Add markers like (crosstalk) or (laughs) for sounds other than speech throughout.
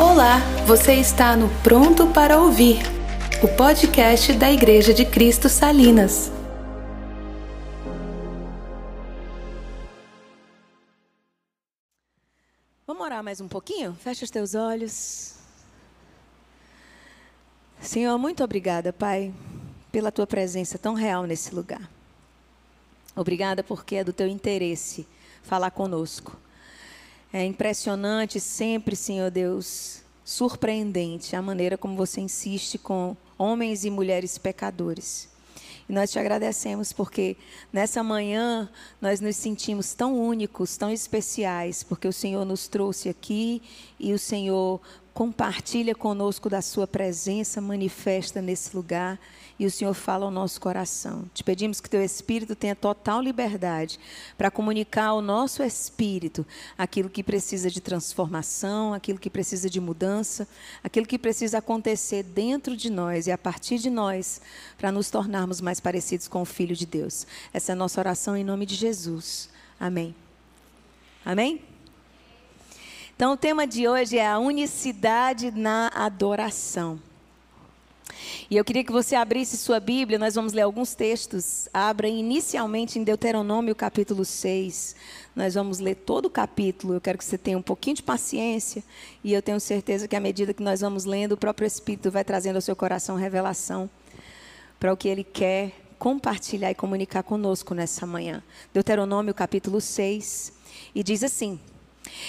Olá, você está no Pronto para Ouvir, o podcast da Igreja de Cristo Salinas. Vamos orar mais um pouquinho? Fecha os teus olhos. Senhor, muito obrigada, Pai, pela tua presença tão real nesse lugar. Obrigada porque é do teu interesse falar conosco. É impressionante sempre, Senhor Deus, surpreendente a maneira como você insiste com homens e mulheres pecadores. E nós te agradecemos porque nessa manhã nós nos sentimos tão únicos, tão especiais, porque o Senhor nos trouxe aqui e o Senhor compartilha conosco da sua presença, manifesta nesse lugar e o Senhor fala ao nosso coração. Te pedimos que teu espírito tenha total liberdade para comunicar ao nosso espírito aquilo que precisa de transformação, aquilo que precisa de mudança, aquilo que precisa acontecer dentro de nós e a partir de nós para nos tornarmos mais parecidos com o filho de Deus. Essa é a nossa oração em nome de Jesus. Amém. Amém. Então, o tema de hoje é a unicidade na adoração. E eu queria que você abrisse sua Bíblia, nós vamos ler alguns textos. Abra inicialmente em Deuteronômio capítulo 6. Nós vamos ler todo o capítulo. Eu quero que você tenha um pouquinho de paciência. E eu tenho certeza que à medida que nós vamos lendo, o próprio Espírito vai trazendo ao seu coração revelação para o que ele quer compartilhar e comunicar conosco nessa manhã. Deuteronômio capítulo 6. E diz assim.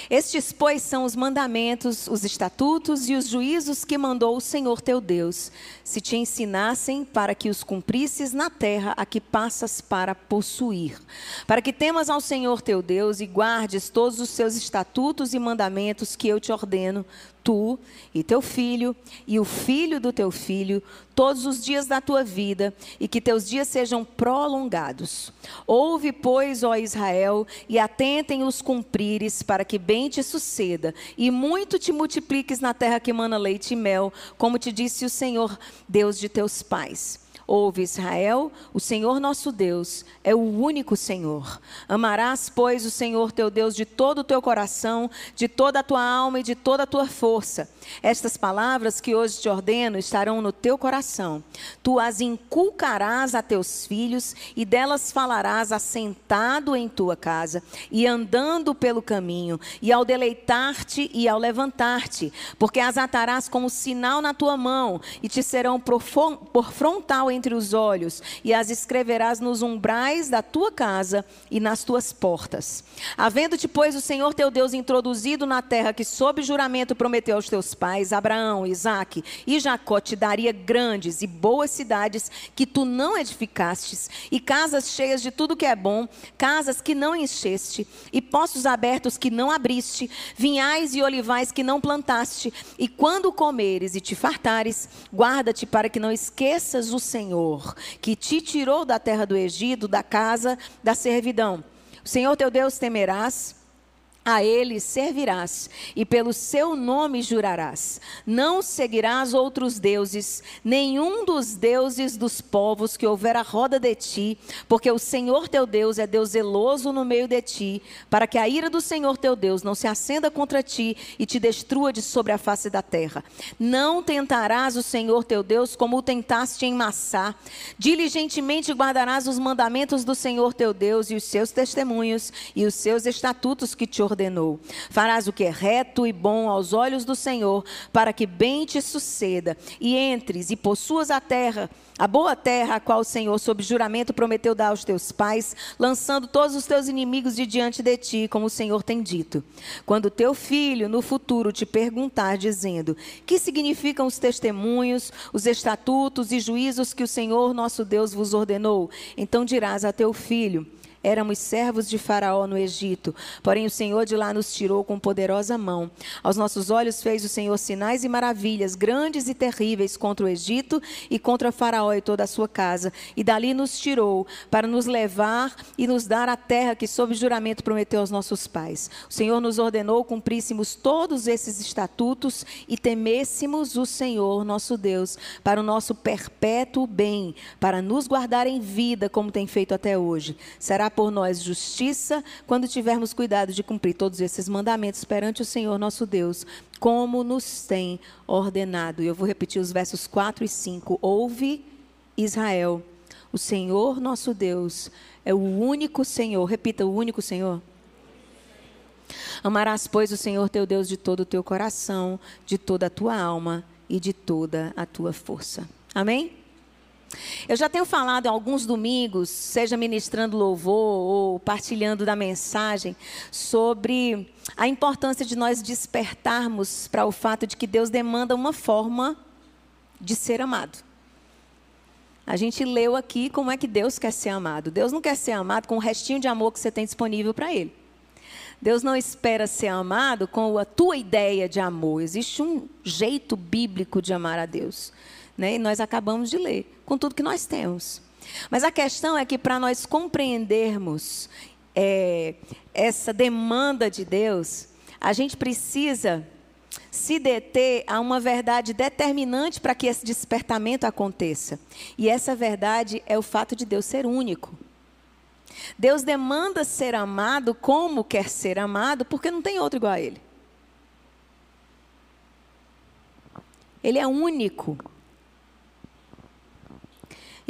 Estes, pois, são os mandamentos, os estatutos e os juízos que mandou o Senhor teu Deus, se te ensinassem para que os cumprisses na terra a que passas para possuir, para que temas ao Senhor teu Deus e guardes todos os seus estatutos e mandamentos que eu te ordeno, tu e teu filho e o filho do teu filho todos os dias da tua vida e que teus dias sejam prolongados. Ouve, pois, ó Israel, e atentem os cumprires para que bem te suceda e muito te multipliques na terra que mana leite e mel, como te disse o Senhor, Deus de teus pais. Ouve Israel, o Senhor nosso Deus é o único Senhor. Amarás, pois, o Senhor teu Deus de todo o teu coração, de toda a tua alma e de toda a tua força. Estas palavras que hoje te ordeno estarão no teu coração. Tu as inculcarás a teus filhos e delas falarás assentado em tua casa e andando pelo caminho, e ao deleitar-te e ao levantar-te, porque as atarás como sinal na tua mão e te serão por frontal em entre os olhos, e as escreverás nos umbrais da tua casa e nas tuas portas. Havendo-te, pois, o Senhor teu Deus introduzido na terra que, sob juramento, prometeu aos teus pais, Abraão, Isaque e Jacó, te daria grandes e boas cidades que tu não edificastes, e casas cheias de tudo que é bom, casas que não encheste, e poços abertos que não abriste, vinhais e olivais que não plantaste, e quando comeres e te fartares, guarda-te para que não esqueças o Senhor Senhor, que te tirou da terra do Egito, da casa da servidão. O Senhor teu Deus temerás a ele servirás e pelo seu nome jurarás. Não seguirás outros deuses, nenhum dos deuses dos povos que houver à roda de ti, porque o Senhor teu Deus é Deus zeloso no meio de ti, para que a ira do Senhor teu Deus não se acenda contra ti e te destrua de sobre a face da terra. Não tentarás o Senhor teu Deus como o tentaste em Massá. Diligentemente guardarás os mandamentos do Senhor teu Deus e os seus testemunhos e os seus estatutos que te ordenou. Farás o que é reto e bom aos olhos do Senhor, para que bem te suceda, e entres e possuas a terra, a boa terra a qual o Senhor, sob juramento, prometeu dar aos teus pais, lançando todos os teus inimigos de diante de ti, como o Senhor tem dito. Quando teu filho no futuro te perguntar, dizendo: Que significam os testemunhos, os estatutos e juízos que o Senhor nosso Deus vos ordenou? Então dirás a teu filho: Éramos servos de Faraó no Egito, porém o Senhor de lá nos tirou com poderosa mão. Aos nossos olhos fez o Senhor sinais e maravilhas, grandes e terríveis, contra o Egito e contra Faraó e toda a sua casa. E dali nos tirou, para nos levar e nos dar a terra que, sob juramento, prometeu aos nossos pais. O Senhor nos ordenou cumpríssemos todos esses estatutos e temêssemos o Senhor, nosso Deus, para o nosso perpétuo bem, para nos guardar em vida, como tem feito até hoje. Será por nós justiça quando tivermos cuidado de cumprir todos esses mandamentos perante o Senhor nosso Deus, como nos tem ordenado. E eu vou repetir os versos 4 e 5. Ouve, Israel, o Senhor nosso Deus é o único Senhor. Repita, o único Senhor. Amarás, pois, o Senhor teu Deus de todo o teu coração, de toda a tua alma e de toda a tua força. Amém? Eu já tenho falado em alguns domingos, seja ministrando louvor ou partilhando da mensagem, sobre a importância de nós despertarmos para o fato de que Deus demanda uma forma de ser amado. A gente leu aqui como é que Deus quer ser amado. Deus não quer ser amado com o restinho de amor que você tem disponível para Ele. Deus não espera ser amado com a tua ideia de amor. Existe um jeito bíblico de amar a Deus. Né? E nós acabamos de ler, com tudo que nós temos. Mas a questão é que para nós compreendermos é, essa demanda de Deus, a gente precisa se deter a uma verdade determinante para que esse despertamento aconteça. E essa verdade é o fato de Deus ser único. Deus demanda ser amado como quer ser amado, porque não tem outro igual a Ele. Ele é único.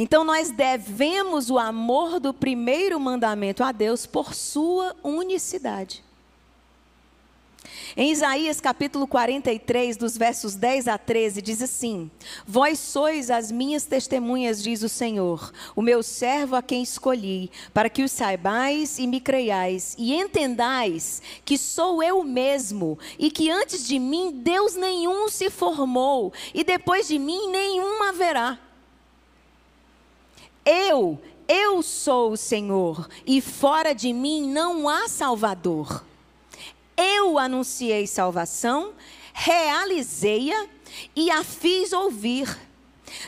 Então nós devemos o amor do primeiro mandamento a Deus por sua unicidade. Em Isaías capítulo 43, dos versos 10 a 13, diz assim: Vós sois as minhas testemunhas, diz o Senhor, o meu servo a quem escolhi, para que os saibais e me creiais, e entendais que sou eu mesmo, e que antes de mim Deus nenhum se formou, e depois de mim nenhum haverá. Eu, eu sou o Senhor, e fora de mim não há Salvador. Eu anunciei salvação, realizei-a e a fiz ouvir.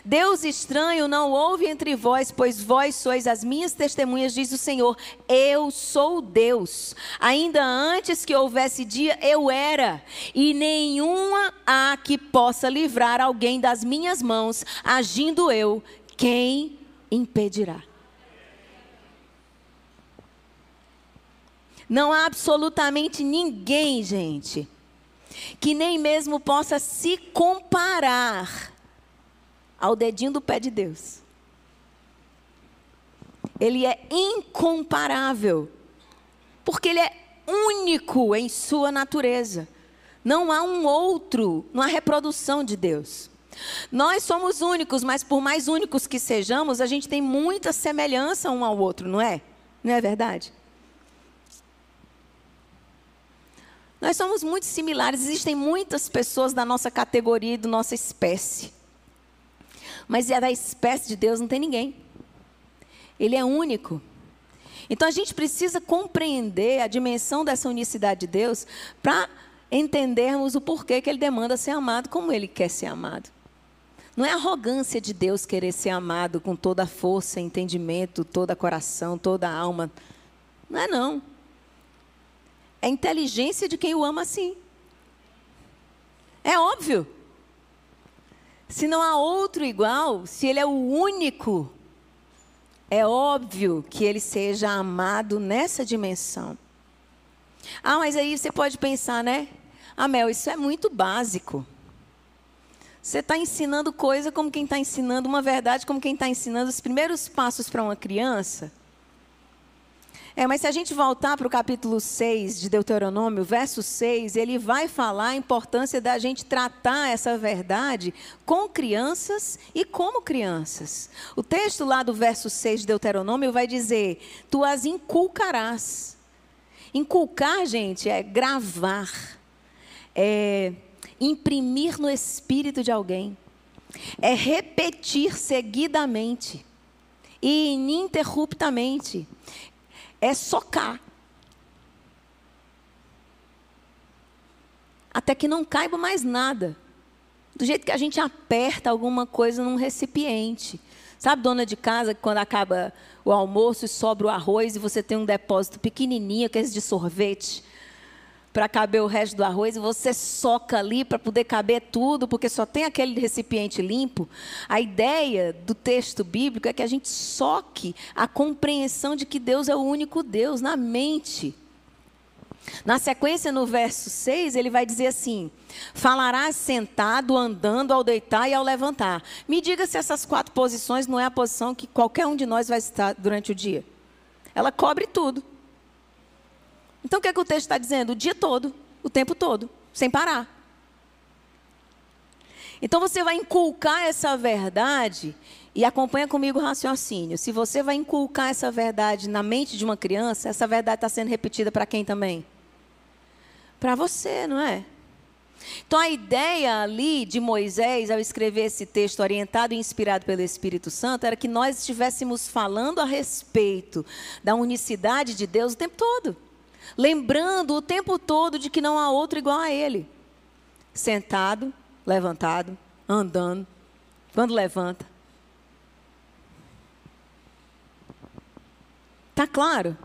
Deus estranho não houve entre vós, pois vós sois as minhas testemunhas, diz o Senhor. Eu sou Deus. Ainda antes que houvesse dia, eu era, e nenhuma há que possa livrar alguém das minhas mãos, agindo eu. Quem impedirá? Não há absolutamente ninguém, gente, que nem mesmo possa se comparar ao dedinho do pé de Deus. Ele é incomparável, porque ele é único em sua natureza. Não há um outro, não há reprodução de Deus. Nós somos únicos, mas por mais únicos que sejamos, a gente tem muita semelhança um ao outro, não é? Não é verdade? Nós somos muito similares, existem muitas pessoas da nossa categoria e da nossa espécie. Mas é da espécie de Deus não tem ninguém. Ele é único. Então a gente precisa compreender a dimensão dessa unicidade de Deus para entendermos o porquê que ele demanda ser amado como ele quer ser amado. Não é arrogância de Deus querer ser amado com toda a força, entendimento, toda coração, toda a alma. Não é não. É inteligência de quem o ama assim. É óbvio. Se não há outro igual, se ele é o único, é óbvio que ele seja amado nessa dimensão. Ah, mas aí você pode pensar, né? Ah, Mel, isso é muito básico. Você está ensinando coisa como quem está ensinando uma verdade, como quem está ensinando os primeiros passos para uma criança. É, mas se a gente voltar para o capítulo 6 de Deuteronômio, verso 6, ele vai falar a importância da gente tratar essa verdade com crianças e como crianças. O texto lá do verso 6 de Deuteronômio vai dizer: Tu as inculcarás. Inculcar, gente, é gravar, é imprimir no espírito de alguém, é repetir seguidamente e ininterruptamente é socar. Até que não caiba mais nada. Do jeito que a gente aperta alguma coisa num recipiente. Sabe, dona de casa, que quando acaba o almoço e sobra o arroz e você tem um depósito pequenininho, que é esse de sorvete. Para caber o resto do arroz e você soca ali para poder caber tudo, porque só tem aquele recipiente limpo. A ideia do texto bíblico é que a gente soque a compreensão de que Deus é o único Deus na mente. Na sequência, no verso 6, ele vai dizer assim: Falarás sentado, andando, ao deitar e ao levantar. Me diga se essas quatro posições não é a posição que qualquer um de nós vai estar durante o dia. Ela cobre tudo. Então o que, é que o texto está dizendo? O dia todo, o tempo todo, sem parar. Então você vai inculcar essa verdade e acompanha comigo o raciocínio. Se você vai inculcar essa verdade na mente de uma criança, essa verdade está sendo repetida para quem também? Para você, não é? Então a ideia ali de Moisés, ao escrever esse texto orientado e inspirado pelo Espírito Santo, era que nós estivéssemos falando a respeito da unicidade de Deus o tempo todo lembrando o tempo todo de que não há outro igual a ele. Sentado, levantado, andando, quando levanta. Tá claro?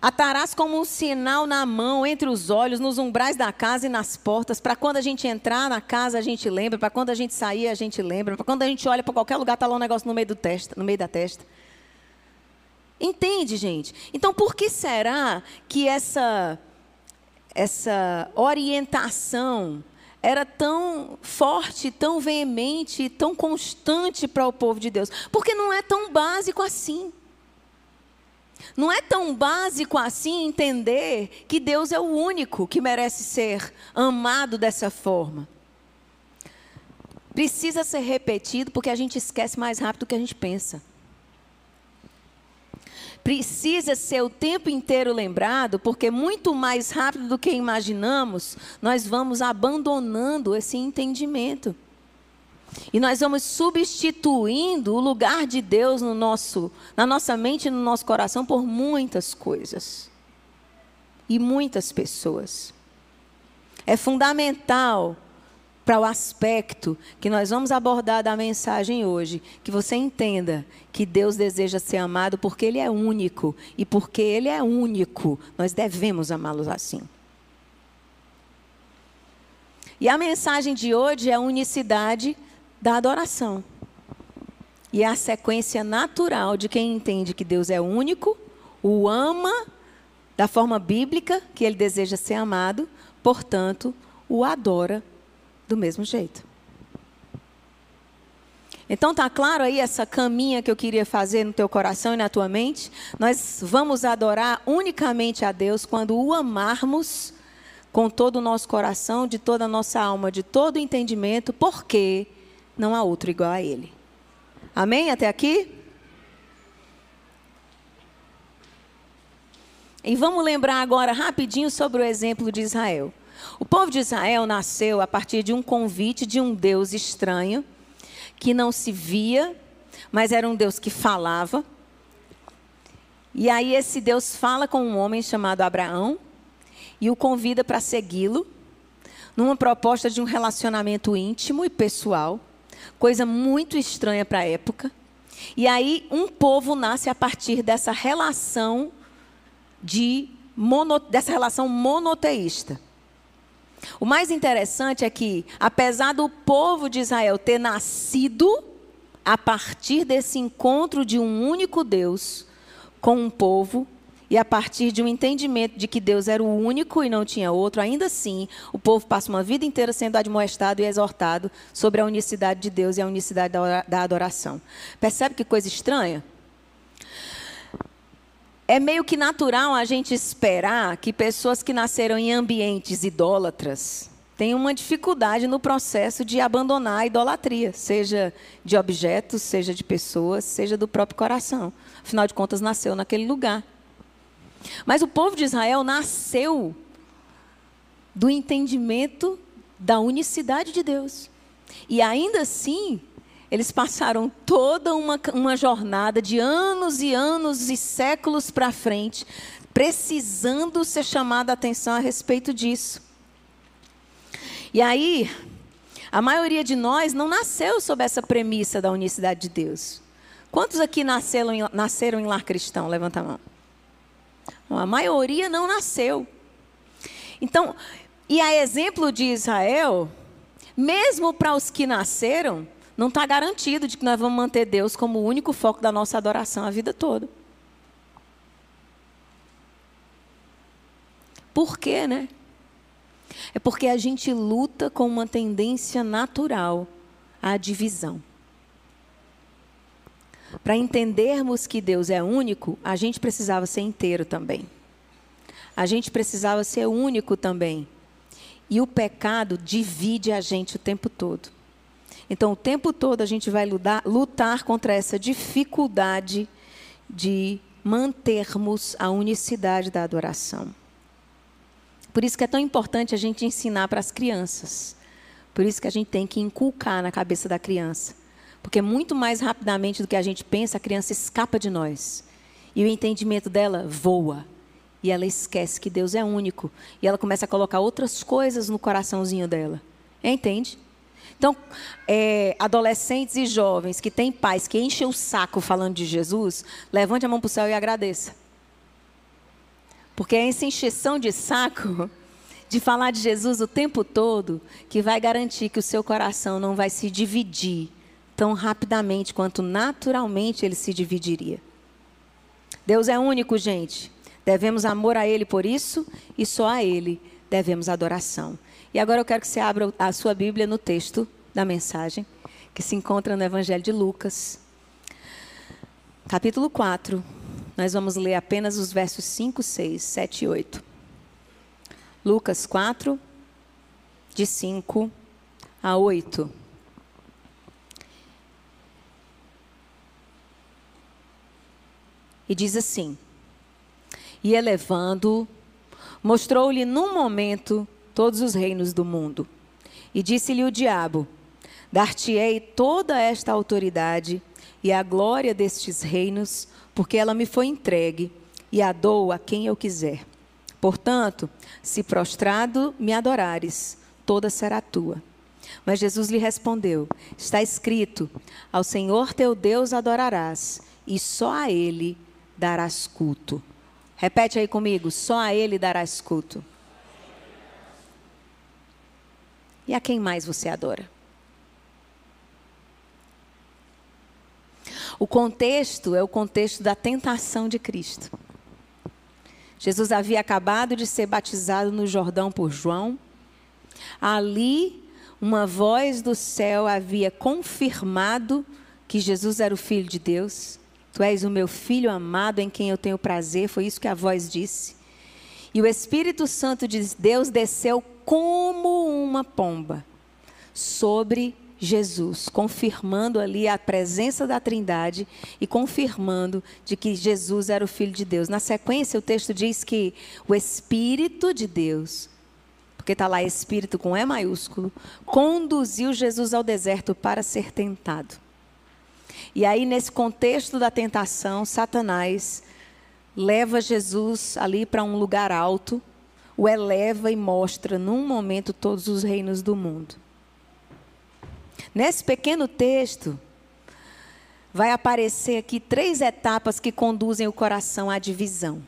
Atarás como um sinal na mão, entre os olhos, nos umbrais da casa e nas portas, para quando a gente entrar na casa a gente lembra, para quando a gente sair a gente lembra, para quando a gente olha para qualquer lugar está lá um negócio no meio do testa, no meio da testa. Entende, gente? Então, por que será que essa, essa orientação era tão forte, tão veemente, tão constante para o povo de Deus? Porque não é tão básico assim. Não é tão básico assim entender que Deus é o único que merece ser amado dessa forma. Precisa ser repetido porque a gente esquece mais rápido do que a gente pensa precisa ser o tempo inteiro lembrado, porque muito mais rápido do que imaginamos, nós vamos abandonando esse entendimento. E nós vamos substituindo o lugar de Deus no nosso, na nossa mente e no nosso coração por muitas coisas. E muitas pessoas. É fundamental para o aspecto que nós vamos abordar da mensagem hoje, que você entenda que Deus deseja ser amado porque Ele é único. E porque Ele é único, nós devemos amá-lo assim. E a mensagem de hoje é a unicidade da adoração. E é a sequência natural de quem entende que Deus é único, o ama da forma bíblica que ele deseja ser amado, portanto, o adora do mesmo jeito. Então tá claro aí essa caminha que eu queria fazer no teu coração e na tua mente? Nós vamos adorar unicamente a Deus quando o amarmos com todo o nosso coração, de toda a nossa alma, de todo o entendimento, porque não há outro igual a ele. Amém até aqui? E vamos lembrar agora rapidinho sobre o exemplo de Israel. O povo de Israel nasceu a partir de um convite de um Deus estranho, que não se via, mas era um Deus que falava. E aí esse Deus fala com um homem chamado Abraão e o convida para segui-lo, numa proposta de um relacionamento íntimo e pessoal, coisa muito estranha para a época. E aí um povo nasce a partir dessa relação de mono, dessa relação monoteísta. O mais interessante é que, apesar do povo de Israel ter nascido a partir desse encontro de um único Deus com um povo, e a partir de um entendimento de que Deus era o único e não tinha outro, ainda assim, o povo passa uma vida inteira sendo admoestado e exortado sobre a unicidade de Deus e a unicidade da adoração. Percebe que coisa estranha? É meio que natural a gente esperar que pessoas que nasceram em ambientes idólatras tenham uma dificuldade no processo de abandonar a idolatria, seja de objetos, seja de pessoas, seja do próprio coração. Afinal de contas, nasceu naquele lugar. Mas o povo de Israel nasceu do entendimento da unicidade de Deus. E ainda assim, eles passaram toda uma, uma jornada de anos e anos e séculos para frente, precisando ser chamada a atenção a respeito disso. E aí, a maioria de nós não nasceu sob essa premissa da unicidade de Deus. Quantos aqui nasceram em, nasceram em lar cristão? Levanta a mão. A maioria não nasceu. Então, e a exemplo de Israel, mesmo para os que nasceram, não está garantido de que nós vamos manter Deus como o único foco da nossa adoração a vida toda. Por quê, né? É porque a gente luta com uma tendência natural à divisão. Para entendermos que Deus é único, a gente precisava ser inteiro também. A gente precisava ser único também. E o pecado divide a gente o tempo todo. Então, o tempo todo a gente vai lutar, lutar contra essa dificuldade de mantermos a unicidade da adoração. Por isso que é tão importante a gente ensinar para as crianças. Por isso que a gente tem que inculcar na cabeça da criança. Porque muito mais rapidamente do que a gente pensa, a criança escapa de nós. E o entendimento dela voa. E ela esquece que Deus é único. E ela começa a colocar outras coisas no coraçãozinho dela. Entende? Então, é, adolescentes e jovens que têm pais que enchem o saco falando de Jesus, levante a mão para o céu e agradeça. Porque é essa encheção de saco (laughs) de falar de Jesus o tempo todo que vai garantir que o seu coração não vai se dividir tão rapidamente quanto naturalmente ele se dividiria. Deus é único, gente. Devemos amor a Ele por isso e só a Ele devemos adoração. E agora eu quero que você abra a sua Bíblia no texto da mensagem, que se encontra no Evangelho de Lucas, capítulo 4. Nós vamos ler apenas os versos 5, 6, 7 e 8. Lucas 4, de 5 a 8. E diz assim: E elevando, mostrou-lhe num momento todos os reinos do mundo. E disse-lhe o diabo: Dar-te-ei toda esta autoridade e a glória destes reinos, porque ela me foi entregue, e a dou a quem eu quiser. Portanto, se prostrado me adorares, toda será tua. Mas Jesus lhe respondeu: Está escrito: Ao Senhor teu Deus adorarás, e só a Ele darás culto. Repete aí comigo: só a Ele darás culto. E a quem mais você adora? O contexto é o contexto da tentação de Cristo. Jesus havia acabado de ser batizado no Jordão por João. Ali, uma voz do céu havia confirmado que Jesus era o Filho de Deus. Tu és o meu filho amado em quem eu tenho prazer, foi isso que a voz disse. E o Espírito Santo de Deus desceu como uma pomba sobre Jesus, confirmando ali a presença da Trindade e confirmando de que Jesus era o Filho de Deus. Na sequência, o texto diz que o Espírito de Deus, porque está lá Espírito com E maiúsculo, conduziu Jesus ao deserto para ser tentado. E aí, nesse contexto da tentação, Satanás leva Jesus ali para um lugar alto o eleva e mostra num momento todos os reinos do mundo. Nesse pequeno texto, vai aparecer aqui três etapas que conduzem o coração à divisão.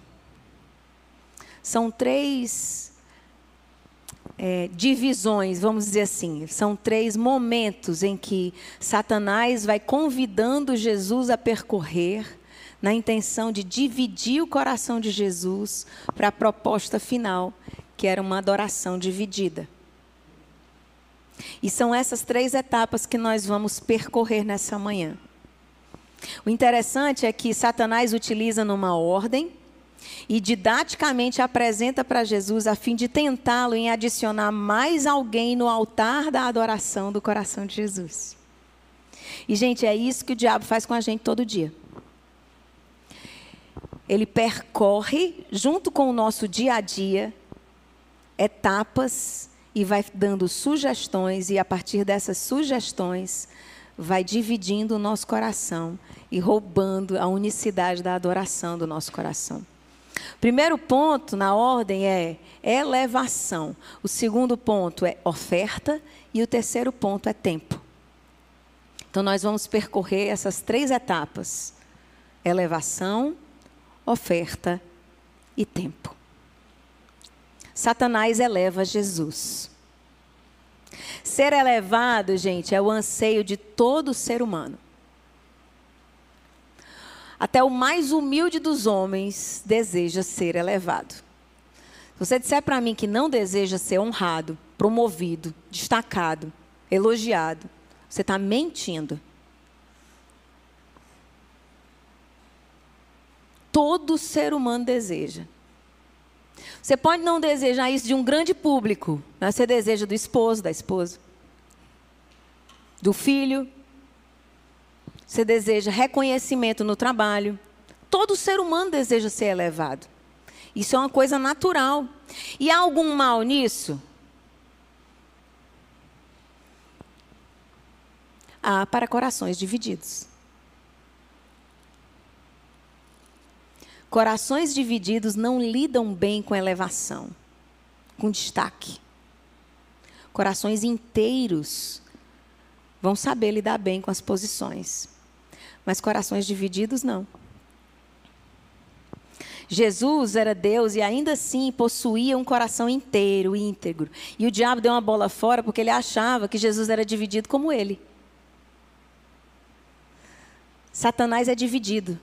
São três é, divisões, vamos dizer assim. São três momentos em que Satanás vai convidando Jesus a percorrer na intenção de dividir o coração de Jesus para a proposta final, que era uma adoração dividida. E são essas três etapas que nós vamos percorrer nessa manhã. O interessante é que Satanás utiliza numa ordem e didaticamente apresenta para Jesus a fim de tentá-lo em adicionar mais alguém no altar da adoração do coração de Jesus. E, gente, é isso que o diabo faz com a gente todo dia ele percorre, junto com o nosso dia a dia, etapas e vai dando sugestões, e a partir dessas sugestões, vai dividindo o nosso coração e roubando a unicidade da adoração do nosso coração. Primeiro ponto na ordem é elevação. O segundo ponto é oferta. E o terceiro ponto é tempo. Então, nós vamos percorrer essas três etapas: elevação, oferta e tempo. Satanás eleva Jesus. Ser elevado, gente, é o anseio de todo ser humano. Até o mais humilde dos homens deseja ser elevado. Se você disser para mim que não deseja ser honrado, promovido, destacado, elogiado, você está mentindo. Todo ser humano deseja. Você pode não desejar isso de um grande público, mas você deseja do esposo, da esposa, do filho. Você deseja reconhecimento no trabalho. Todo ser humano deseja ser elevado. Isso é uma coisa natural. E há algum mal nisso? Há para corações divididos. Corações divididos não lidam bem com elevação, com destaque. Corações inteiros vão saber lidar bem com as posições, mas corações divididos não. Jesus era Deus e ainda assim possuía um coração inteiro, íntegro. E o diabo deu uma bola fora porque ele achava que Jesus era dividido como ele. Satanás é dividido.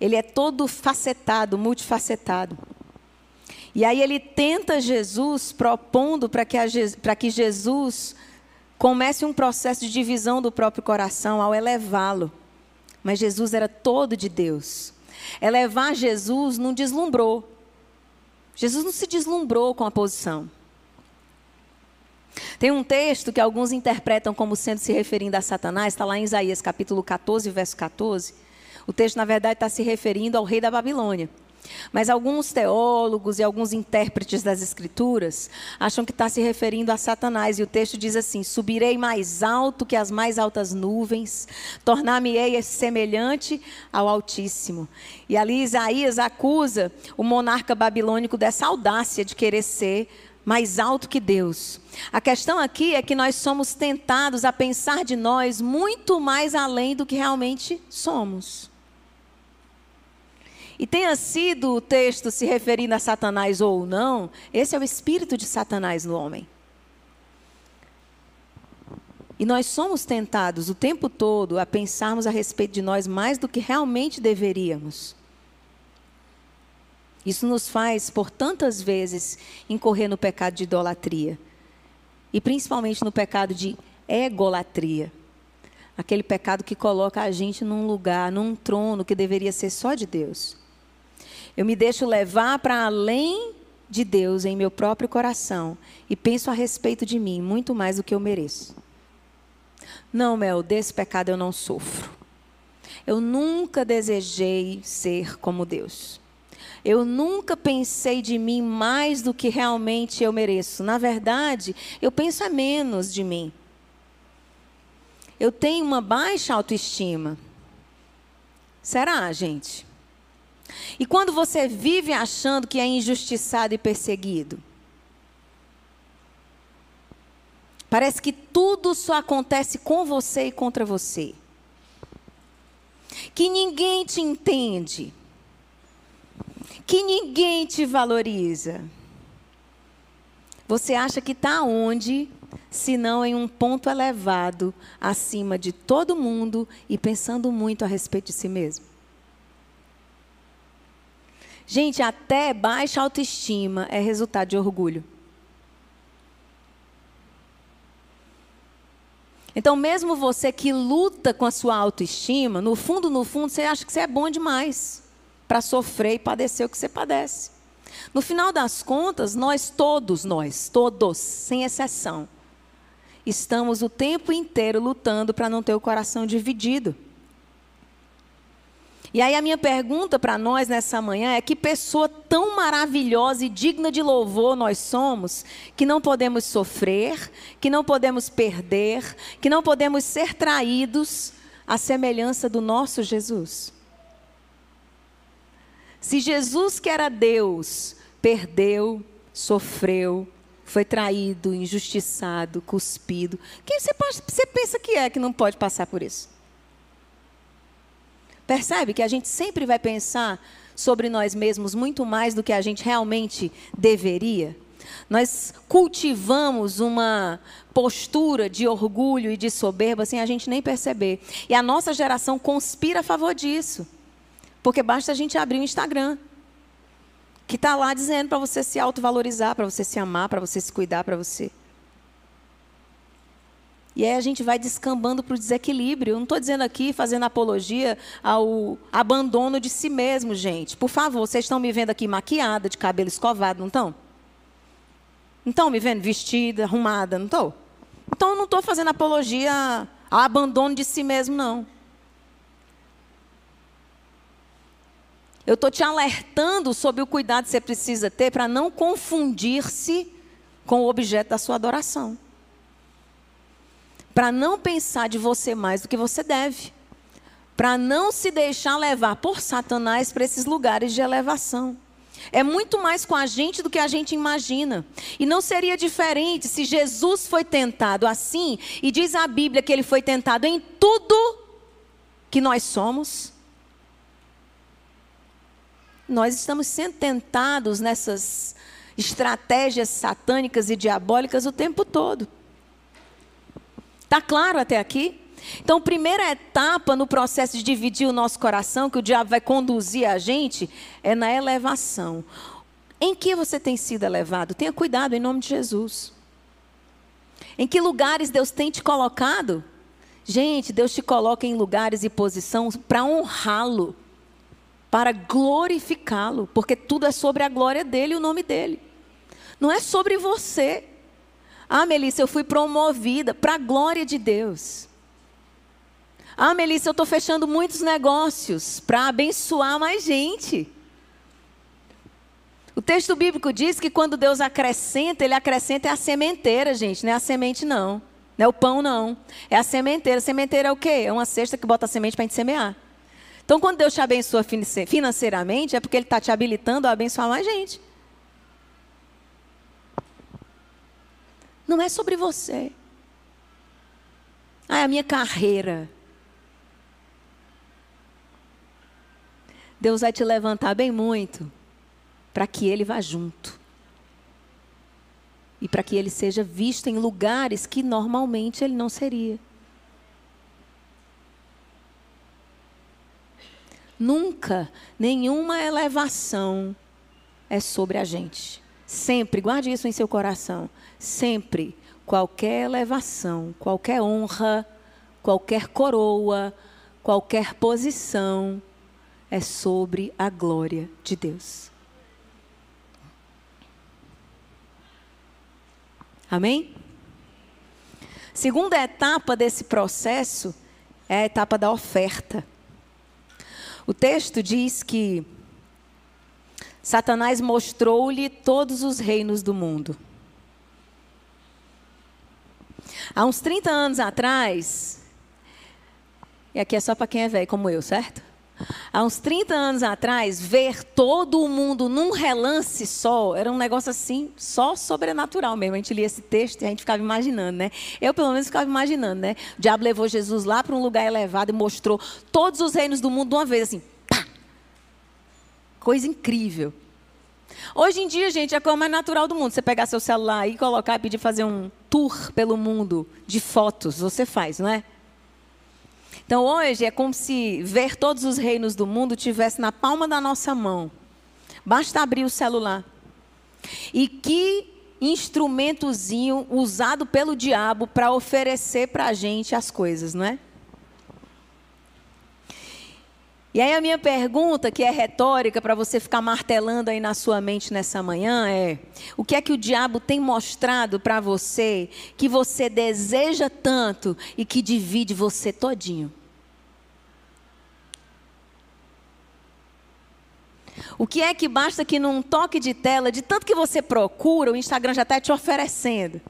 Ele é todo facetado, multifacetado. E aí ele tenta Jesus propondo para que, que Jesus comece um processo de divisão do próprio coração ao elevá-lo. Mas Jesus era todo de Deus. Elevar Jesus não deslumbrou. Jesus não se deslumbrou com a posição. Tem um texto que alguns interpretam como sendo se referindo a Satanás, está lá em Isaías capítulo 14, verso 14 o texto, na verdade, está se referindo ao rei da Babilônia. Mas alguns teólogos e alguns intérpretes das Escrituras acham que está se referindo a Satanás. E o texto diz assim: Subirei mais alto que as mais altas nuvens, tornar-me-ei semelhante ao Altíssimo. E ali Isaías acusa o monarca babilônico dessa audácia de querer ser mais alto que Deus. A questão aqui é que nós somos tentados a pensar de nós muito mais além do que realmente somos. E tenha sido o texto se referindo a Satanás ou não, esse é o espírito de Satanás no homem. E nós somos tentados o tempo todo a pensarmos a respeito de nós mais do que realmente deveríamos. Isso nos faz, por tantas vezes, incorrer no pecado de idolatria. E principalmente no pecado de egolatria. Aquele pecado que coloca a gente num lugar, num trono que deveria ser só de Deus. Eu me deixo levar para além de Deus em meu próprio coração e penso a respeito de mim muito mais do que eu mereço. Não, Mel, desse pecado eu não sofro. Eu nunca desejei ser como Deus. Eu nunca pensei de mim mais do que realmente eu mereço. Na verdade, eu penso a menos de mim. Eu tenho uma baixa autoestima. Será, gente? E quando você vive achando que é injustiçado e perseguido? Parece que tudo só acontece com você e contra você. Que ninguém te entende. Que ninguém te valoriza. Você acha que está onde, se não em um ponto elevado, acima de todo mundo e pensando muito a respeito de si mesmo? Gente, até baixa autoestima é resultado de orgulho. Então, mesmo você que luta com a sua autoestima, no fundo, no fundo, você acha que você é bom demais para sofrer e padecer o que você padece. No final das contas, nós todos, nós, todos, sem exceção, estamos o tempo inteiro lutando para não ter o coração dividido. E aí a minha pergunta para nós nessa manhã é que pessoa tão maravilhosa e digna de louvor nós somos, que não podemos sofrer, que não podemos perder, que não podemos ser traídos à semelhança do nosso Jesus. Se Jesus que era Deus, perdeu, sofreu, foi traído, injustiçado, cuspido, quem você, pensa que é que não pode passar por isso? Percebe que a gente sempre vai pensar sobre nós mesmos muito mais do que a gente realmente deveria? Nós cultivamos uma postura de orgulho e de soberba sem a gente nem perceber. E a nossa geração conspira a favor disso. Porque basta a gente abrir o Instagram, que está lá dizendo para você se autovalorizar, para você se amar, para você se cuidar, para você. E aí a gente vai descambando para o desequilíbrio. Eu não estou dizendo aqui, fazendo apologia ao abandono de si mesmo, gente. Por favor, vocês estão me vendo aqui maquiada, de cabelo escovado, não estão? Não estão me vendo vestida, arrumada, não estou? Então eu não estou fazendo apologia ao abandono de si mesmo, não. Eu estou te alertando sobre o cuidado que você precisa ter para não confundir-se com o objeto da sua adoração para não pensar de você mais do que você deve, para não se deixar levar por Satanás para esses lugares de elevação. É muito mais com a gente do que a gente imagina. E não seria diferente se Jesus foi tentado assim, e diz a Bíblia que ele foi tentado em tudo que nós somos. Nós estamos sendo tentados nessas estratégias satânicas e diabólicas o tempo todo. Está claro até aqui? Então, primeira etapa no processo de dividir o nosso coração, que o diabo vai conduzir a gente, é na elevação. Em que você tem sido elevado? Tenha cuidado em nome de Jesus. Em que lugares Deus tem te colocado? Gente, Deus te coloca em lugares e posição para honrá-lo, para glorificá-lo, porque tudo é sobre a glória dele e o nome dele. Não é sobre você. Ah, Melissa, eu fui promovida para a glória de Deus. Ah, Melissa, eu estou fechando muitos negócios para abençoar mais gente. O texto bíblico diz que quando Deus acrescenta, Ele acrescenta é a sementeira, gente, não é a semente, não. Não é o pão, não. É a sementeira. A sementeira é o quê? É uma cesta que bota a semente para a gente semear. Então, quando Deus te abençoa financeiramente, é porque Ele está te habilitando a abençoar mais gente. Não é sobre você. Ah, é a minha carreira. Deus vai te levantar bem muito para que Ele vá junto. E para que Ele seja visto em lugares que normalmente Ele não seria. Nunca nenhuma elevação é sobre a gente. Sempre, guarde isso em seu coração. Sempre, qualquer elevação, qualquer honra, qualquer coroa, qualquer posição é sobre a glória de Deus. Amém? Segunda etapa desse processo é a etapa da oferta. O texto diz que Satanás mostrou-lhe todos os reinos do mundo. Há uns 30 anos atrás, e aqui é só para quem é velho como eu, certo? Há uns 30 anos atrás, ver todo o mundo num relance só era um negócio assim, só sobrenatural mesmo. A gente lia esse texto e a gente ficava imaginando, né? Eu, pelo menos, ficava imaginando, né? O diabo levou Jesus lá para um lugar elevado e mostrou todos os reinos do mundo de uma vez, assim, Coisa incrível. Hoje em dia, gente, é a coisa mais natural do mundo. Você pegar seu celular e colocar e pedir fazer um tour pelo mundo de fotos, você faz, não é? Então hoje é como se ver todos os reinos do mundo tivesse na palma da nossa mão. Basta abrir o celular. E que instrumentozinho usado pelo diabo para oferecer para a gente as coisas, não é? E aí a minha pergunta, que é retórica para você ficar martelando aí na sua mente nessa manhã é: o que é que o diabo tem mostrado para você que você deseja tanto e que divide você todinho? O que é que basta que num toque de tela, de tanto que você procura, o Instagram já está te oferecendo?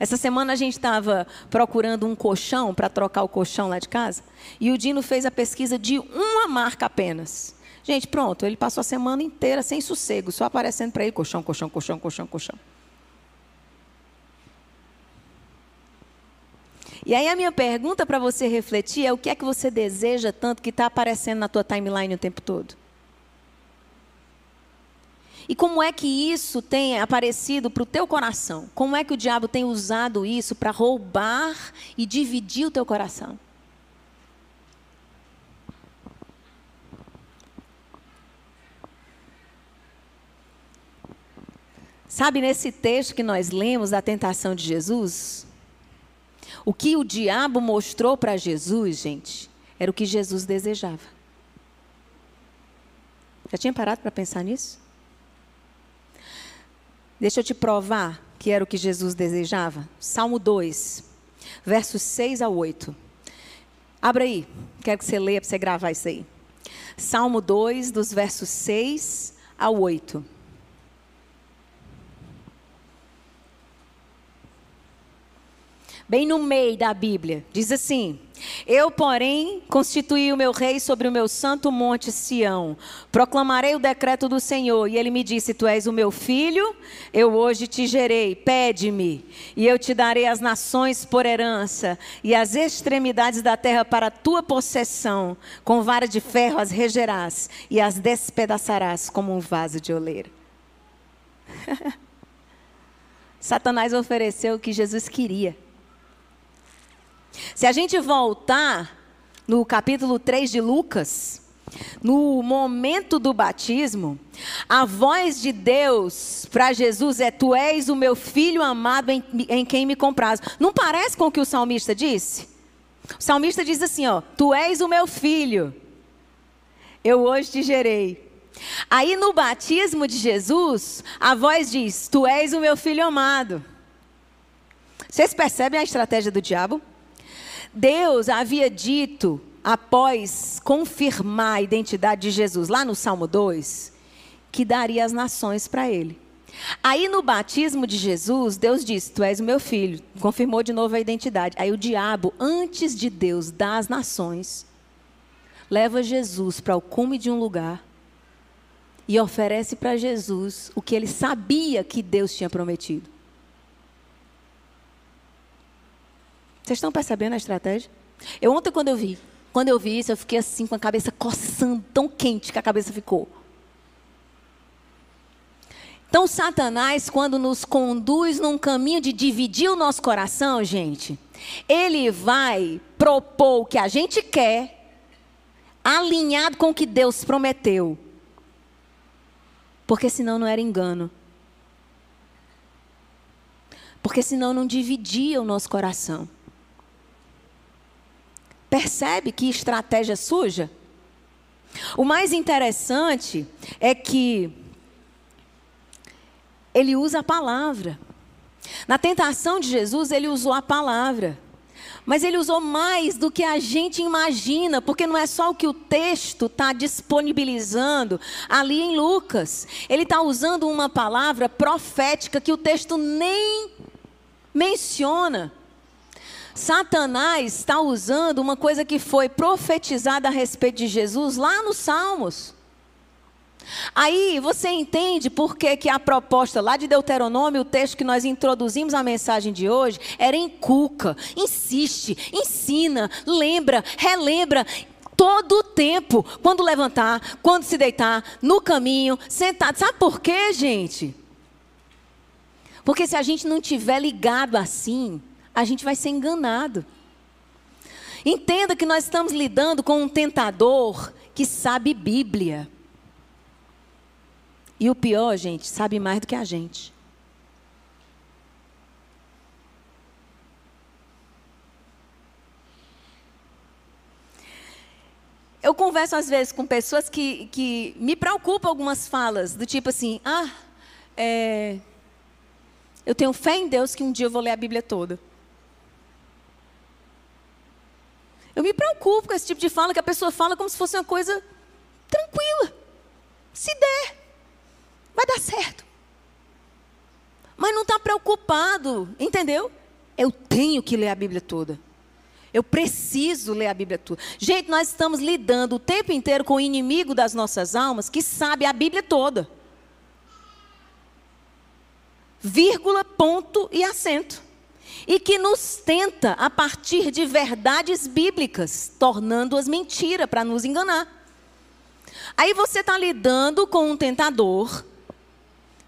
Essa semana a gente estava procurando um colchão para trocar o colchão lá de casa. E o Dino fez a pesquisa de uma marca apenas. Gente, pronto, ele passou a semana inteira sem sossego, só aparecendo para ele colchão, colchão, colchão, colchão, colchão. E aí a minha pergunta para você refletir é o que é que você deseja tanto que está aparecendo na tua timeline o tempo todo? E como é que isso tem aparecido para o teu coração? Como é que o diabo tem usado isso para roubar e dividir o teu coração? Sabe, nesse texto que nós lemos da tentação de Jesus, o que o diabo mostrou para Jesus, gente, era o que Jesus desejava. Já tinha parado para pensar nisso? Deixa eu te provar que era o que Jesus desejava. Salmo 2, versos 6 a 8. Abra aí, quero que você leia para você gravar isso aí. Salmo 2, dos versos 6 a 8. Bem no meio da Bíblia, diz assim: eu, porém, constituí o meu rei sobre o meu santo monte Sião. Proclamarei o decreto do Senhor. E ele me disse: Tu és o meu filho, eu hoje te gerei. Pede-me, e eu te darei as nações por herança, e as extremidades da terra para tua possessão. Com vara de ferro as regerás, e as despedaçarás como um vaso de oleiro. (laughs) Satanás ofereceu o que Jesus queria. Se a gente voltar no capítulo 3 de Lucas, no momento do batismo, a voz de Deus para Jesus é: Tu és o meu filho amado em, em, quem me compraz. Não parece com o que o salmista disse? O salmista diz assim: ó, Tu és o meu filho, eu hoje te gerei. Aí no batismo de Jesus, a voz diz: Tu és o meu filho amado. Vocês percebem a estratégia do diabo? Deus havia dito, após confirmar a identidade de Jesus, lá no Salmo 2, que daria as nações para ele. Aí no batismo de Jesus, Deus disse: Tu és o meu filho. Confirmou de novo a identidade. Aí o diabo, antes de Deus dar as nações, leva Jesus para o cume de um lugar e oferece para Jesus o que ele sabia que Deus tinha prometido. Vocês estão percebendo a estratégia? Eu ontem quando eu vi, quando eu vi isso, eu fiquei assim com a cabeça coçando, tão quente que a cabeça ficou. Então, Satanás, quando nos conduz num caminho de dividir o nosso coração, gente, ele vai propor o que a gente quer, alinhado com o que Deus prometeu. Porque senão não era engano. Porque senão não dividia o nosso coração. Percebe que estratégia suja? O mais interessante é que ele usa a palavra. Na tentação de Jesus, ele usou a palavra. Mas ele usou mais do que a gente imagina, porque não é só o que o texto está disponibilizando ali em Lucas. Ele está usando uma palavra profética que o texto nem menciona. Satanás está usando uma coisa que foi profetizada a respeito de Jesus lá nos Salmos. Aí você entende por que, que a proposta lá de Deuteronômio, o texto que nós introduzimos a mensagem de hoje, era encuca, insiste, ensina, lembra, relembra, todo o tempo, quando levantar, quando se deitar, no caminho, sentado. Sabe por quê, gente? Porque se a gente não tiver ligado assim, a gente vai ser enganado. Entenda que nós estamos lidando com um tentador que sabe Bíblia. E o pior, gente, sabe mais do que a gente. Eu converso às vezes com pessoas que, que me preocupam algumas falas, do tipo assim: ah, é, eu tenho fé em Deus que um dia eu vou ler a Bíblia toda. Eu me preocupo com esse tipo de fala, que a pessoa fala como se fosse uma coisa tranquila. Se der, vai dar certo. Mas não está preocupado, entendeu? Eu tenho que ler a Bíblia toda. Eu preciso ler a Bíblia toda. Gente, nós estamos lidando o tempo inteiro com o inimigo das nossas almas que sabe a Bíblia toda. Vírgula, ponto e acento e que nos tenta a partir de verdades bíblicas, tornando-as mentira para nos enganar. Aí você está lidando com um tentador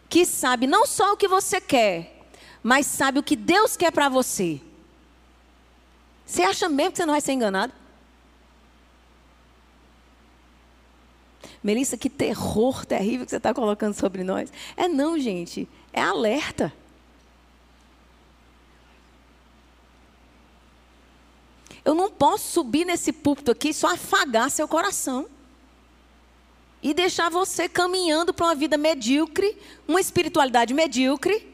que sabe não só o que você quer, mas sabe o que Deus quer para você. Você acha mesmo que você não vai ser enganado? Melissa, que terror terrível que você está colocando sobre nós. É não, gente. É alerta. Eu não posso subir nesse púlpito aqui e só afagar seu coração. E deixar você caminhando para uma vida medíocre, uma espiritualidade medíocre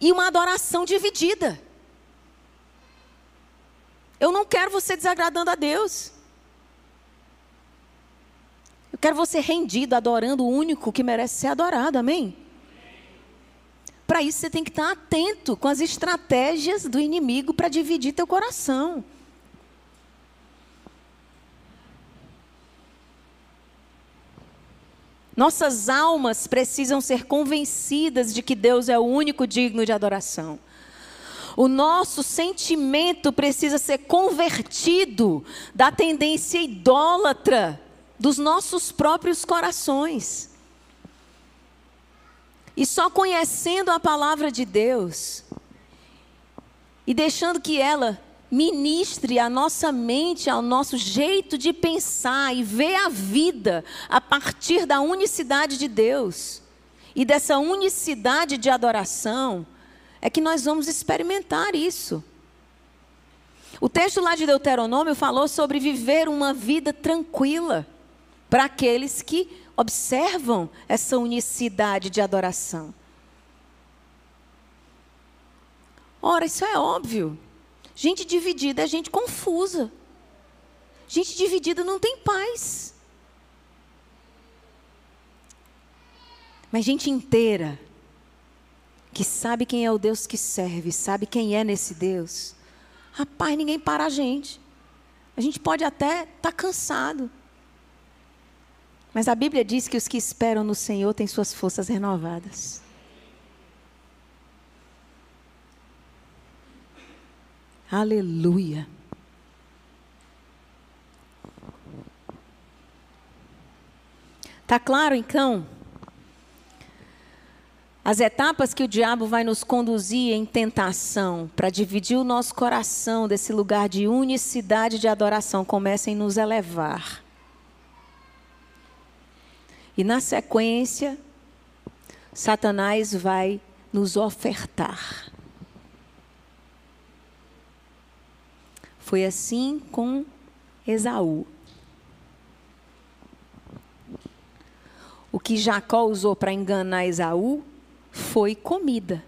e uma adoração dividida. Eu não quero você desagradando a Deus. Eu quero você rendido, adorando o único que merece ser adorado, amém? Para isso você tem que estar atento com as estratégias do inimigo para dividir teu coração. Nossas almas precisam ser convencidas de que Deus é o único digno de adoração. O nosso sentimento precisa ser convertido da tendência idólatra dos nossos próprios corações. E só conhecendo a palavra de Deus e deixando que ela ministre a nossa mente, ao nosso jeito de pensar e ver a vida a partir da unicidade de Deus e dessa unicidade de adoração, é que nós vamos experimentar isso. O texto lá de Deuteronômio falou sobre viver uma vida tranquila para aqueles que observam essa unicidade de adoração. Ora, isso é óbvio. Gente dividida é gente confusa. Gente dividida não tem paz. Mas gente inteira, que sabe quem é o Deus que serve, sabe quem é nesse Deus. Rapaz, ninguém para a gente. A gente pode até estar tá cansado. Mas a Bíblia diz que os que esperam no Senhor têm suas forças renovadas. Aleluia. Tá claro então? As etapas que o diabo vai nos conduzir em tentação para dividir o nosso coração desse lugar de unicidade de adoração comecem a nos elevar. E na sequência, Satanás vai nos ofertar. Foi assim com Esaú. O que Jacó usou para enganar Esaú foi comida.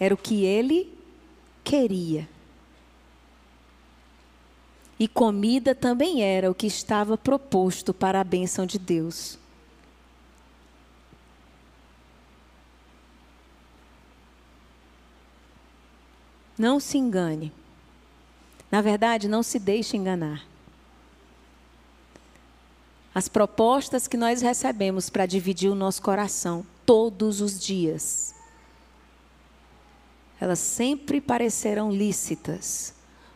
Era o que ele queria. E comida também era o que estava proposto para a bênção de Deus. Não se engane. Na verdade, não se deixe enganar. As propostas que nós recebemos para dividir o nosso coração todos os dias, elas sempre parecerão lícitas,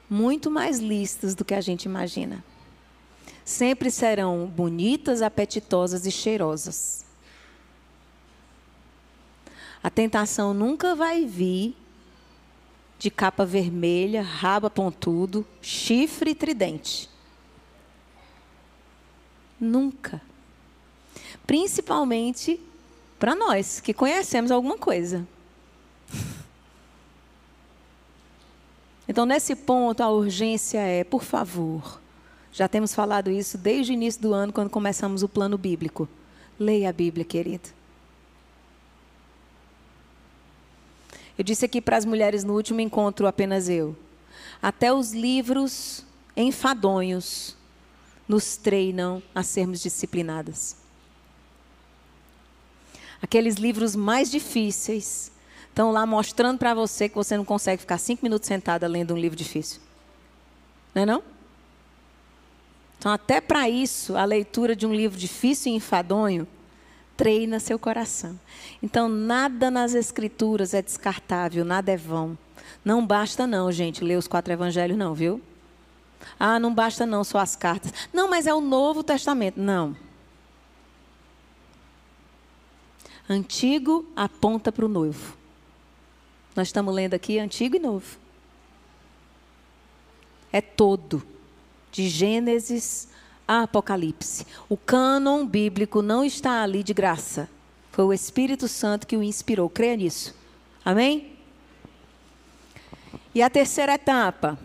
muito mais lícitas do que a gente imagina. Sempre serão bonitas, apetitosas e cheirosas. A tentação nunca vai vir de capa vermelha, rabo pontudo, chifre e tridente. Nunca. Principalmente para nós que conhecemos alguma coisa. (laughs) Então, nesse ponto, a urgência é, por favor, já temos falado isso desde o início do ano, quando começamos o plano bíblico. Leia a Bíblia, querido. Eu disse aqui para as mulheres no último encontro, apenas eu. Até os livros enfadonhos nos treinam a sermos disciplinadas. Aqueles livros mais difíceis estão lá mostrando para você que você não consegue ficar cinco minutos sentada lendo um livro difícil. Não é não? Então, até para isso, a leitura de um livro difícil e enfadonho treina seu coração. Então, nada nas Escrituras é descartável, nada é vão. Não basta, não, gente, ler os quatro evangelhos, não, viu? Ah, não basta, não, só as cartas. Não, mas é o Novo Testamento. Não. Antigo aponta para o novo. Nós estamos lendo aqui Antigo e Novo. É todo, de Gênesis a Apocalipse. O cânon bíblico não está ali de graça. Foi o Espírito Santo que o inspirou. Creia nisso. Amém? E a terceira etapa.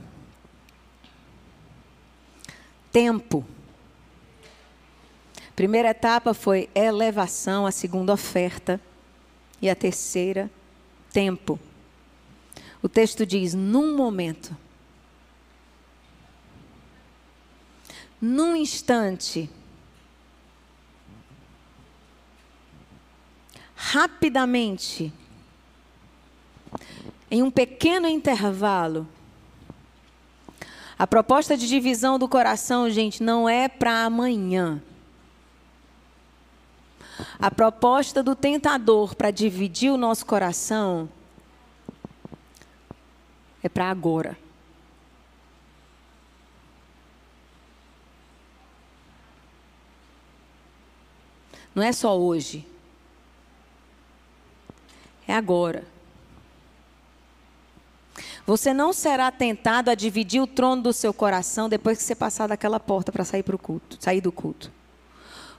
Tempo. Primeira etapa foi elevação, a segunda oferta e a terceira tempo. O texto diz num momento. Num instante. Rapidamente. Em um pequeno intervalo. A proposta de divisão do coração, gente, não é para amanhã. A proposta do tentador para dividir o nosso coração é para agora. Não é só hoje. É agora. Você não será tentado a dividir o trono do seu coração depois que você passar daquela porta para sair para culto, sair do culto.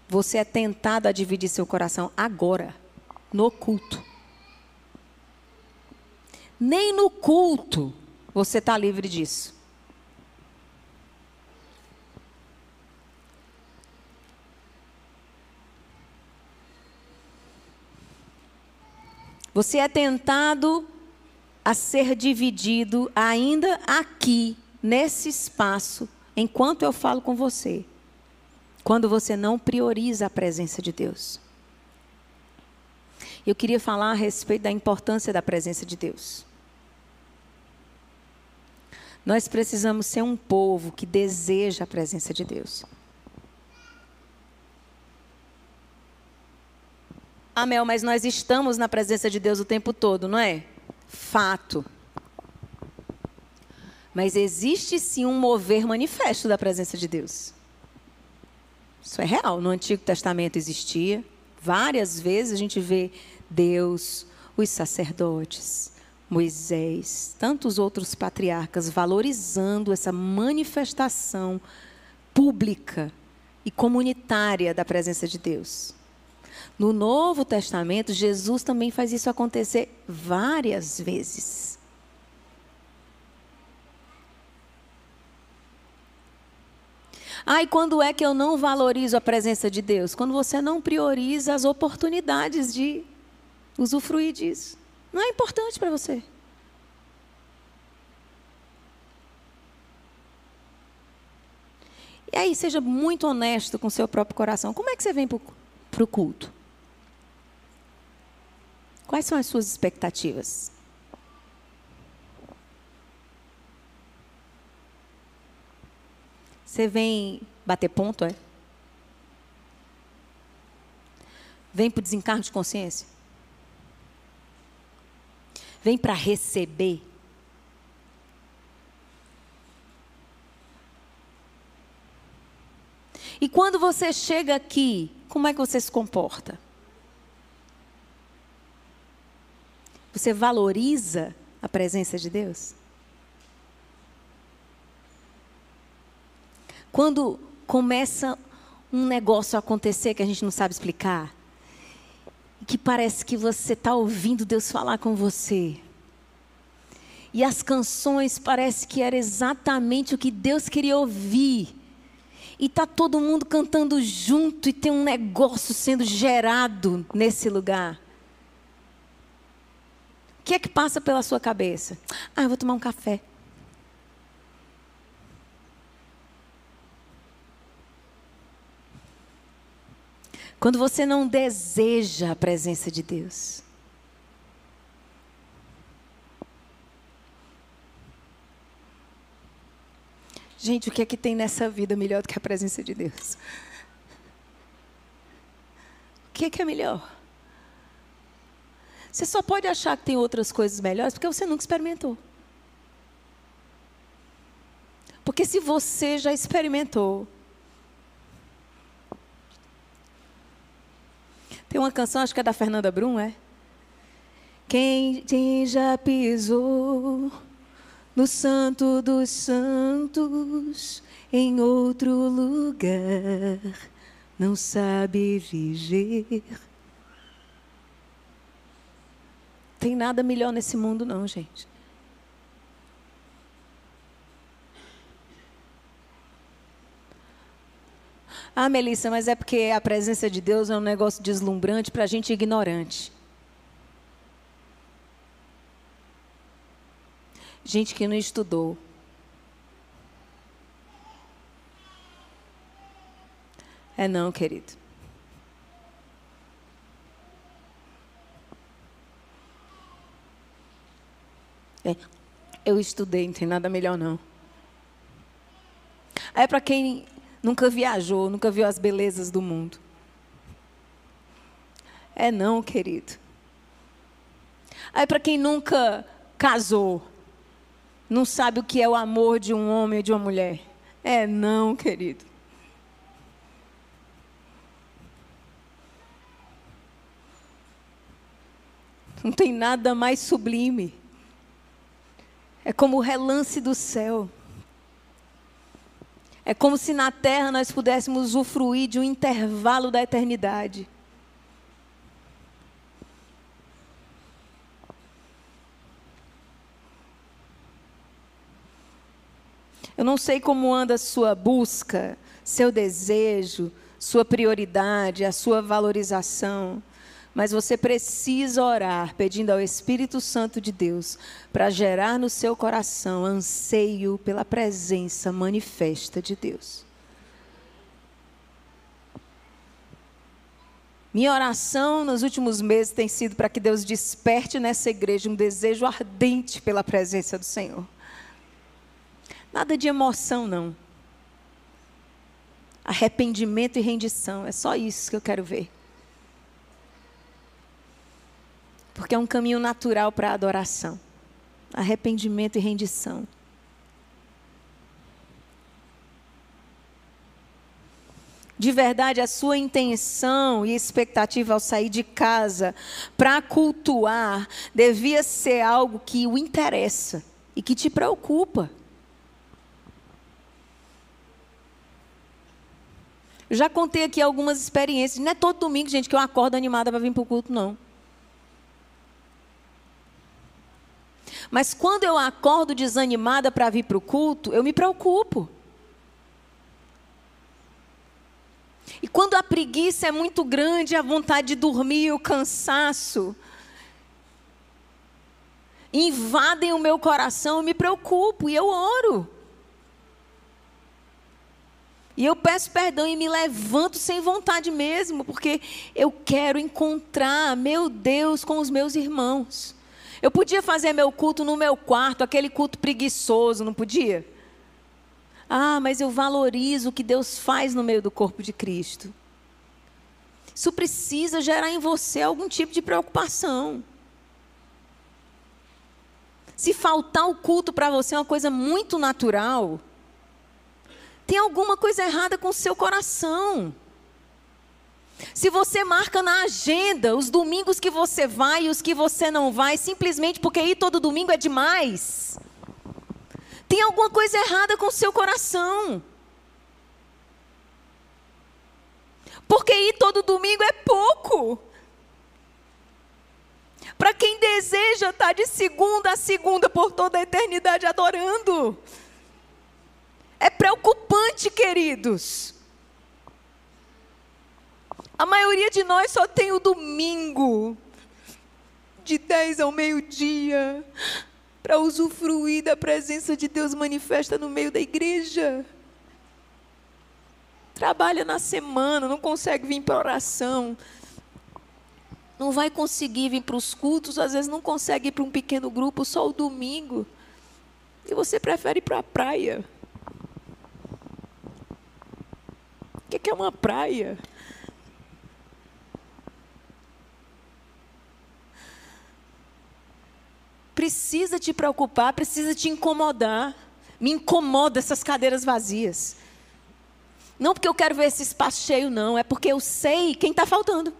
Você é tentado a dividir seu coração agora, no culto. Nem no culto você está livre disso. Você é tentado a ser dividido ainda aqui, nesse espaço, enquanto eu falo com você quando você não prioriza a presença de Deus. Eu queria falar a respeito da importância da presença de Deus. Nós precisamos ser um povo que deseja a presença de Deus. Ah, Mel, mas nós estamos na presença de Deus o tempo todo, não é? Fato. Mas existe sim um mover manifesto da presença de Deus. Isso é real. No Antigo Testamento existia. Várias vezes a gente vê Deus, os sacerdotes, Moisés, tantos outros patriarcas valorizando essa manifestação pública e comunitária da presença de Deus. No Novo Testamento, Jesus também faz isso acontecer várias vezes. Ah, e quando é que eu não valorizo a presença de Deus? Quando você não prioriza as oportunidades de usufruir disso. Não é importante para você. E aí, seja muito honesto com seu próprio coração. Como é que você vem para o culto? Quais são as suas expectativas? Você vem bater ponto, é? Vem para o desencargo de consciência? Vem para receber? E quando você chega aqui, como é que você se comporta? Você valoriza a presença de Deus? Quando começa um negócio a acontecer que a gente não sabe explicar, que parece que você está ouvindo Deus falar com você. E as canções parece que era exatamente o que Deus queria ouvir. E tá todo mundo cantando junto e tem um negócio sendo gerado nesse lugar. Que é que passa pela sua cabeça? Ah, eu vou tomar um café. Quando você não deseja a presença de Deus. Gente, o que é que tem nessa vida melhor do que a presença de Deus? O que é que é melhor? Você só pode achar que tem outras coisas melhores porque você nunca experimentou. Porque se você já experimentou, Tem uma canção, acho que é da Fernanda Brum, é? Quem, quem já pisou no Santo dos Santos em outro lugar não sabe viver. Tem nada melhor nesse mundo, não, gente. Ah, Melissa, mas é porque a presença de Deus é um negócio deslumbrante para a gente ignorante. Gente que não estudou. É não, querido. É, eu estudei, não tem nada melhor não. É para quem nunca viajou, nunca viu as belezas do mundo. É não, querido. É para quem nunca casou, não sabe o que é o amor de um homem ou de uma mulher. É não, querido. Não tem nada mais sublime. É como o relance do céu. É como se na terra nós pudéssemos usufruir de um intervalo da eternidade. Eu não sei como anda a sua busca, seu desejo, sua prioridade, a sua valorização. Mas você precisa orar pedindo ao Espírito Santo de Deus para gerar no seu coração anseio pela presença manifesta de Deus. Minha oração nos últimos meses tem sido para que Deus desperte nessa igreja um desejo ardente pela presença do Senhor. Nada de emoção, não. Arrependimento e rendição, é só isso que eu quero ver. Porque é um caminho natural para adoração. Arrependimento e rendição. De verdade, a sua intenção e expectativa ao sair de casa para cultuar devia ser algo que o interessa e que te preocupa. Eu já contei aqui algumas experiências. Não é todo domingo, gente, que eu acordo animada para vir para o culto, não. Mas quando eu acordo desanimada para vir para o culto, eu me preocupo. E quando a preguiça é muito grande, a vontade de dormir, o cansaço, invadem o meu coração, eu me preocupo e eu oro. E eu peço perdão e me levanto sem vontade mesmo, porque eu quero encontrar meu Deus com os meus irmãos. Eu podia fazer meu culto no meu quarto, aquele culto preguiçoso, não podia? Ah, mas eu valorizo o que Deus faz no meio do corpo de Cristo. Isso precisa gerar em você algum tipo de preocupação. Se faltar o culto para você é uma coisa muito natural, tem alguma coisa errada com o seu coração. Se você marca na agenda os domingos que você vai e os que você não vai, simplesmente porque ir todo domingo é demais, tem alguma coisa errada com o seu coração. Porque ir todo domingo é pouco. Para quem deseja estar de segunda a segunda por toda a eternidade adorando. É preocupante, queridos. A maioria de nós só tem o domingo, de 10 ao meio-dia, para usufruir da presença de Deus manifesta no meio da igreja. Trabalha na semana, não consegue vir para oração. Não vai conseguir vir para os cultos, às vezes não consegue ir para um pequeno grupo só o domingo. E você prefere ir para a praia. O que é uma praia? Precisa te preocupar, precisa te incomodar. Me incomoda essas cadeiras vazias. Não porque eu quero ver esse espaço cheio, não. É porque eu sei quem está faltando.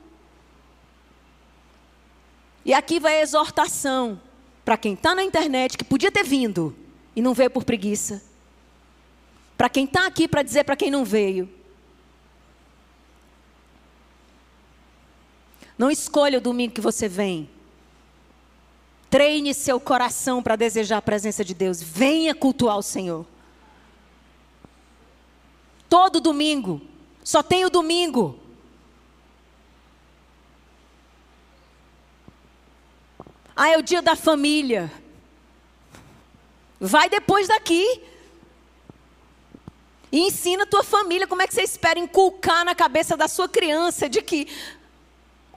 E aqui vai a exortação para quem está na internet, que podia ter vindo e não veio por preguiça. Para quem está aqui para dizer para quem não veio. Não escolha o domingo que você vem. Treine seu coração para desejar a presença de Deus. Venha cultuar o Senhor. Todo domingo. Só tem o domingo. Ah, é o dia da família. Vai depois daqui. E ensina a tua família como é que você espera inculcar na cabeça da sua criança de que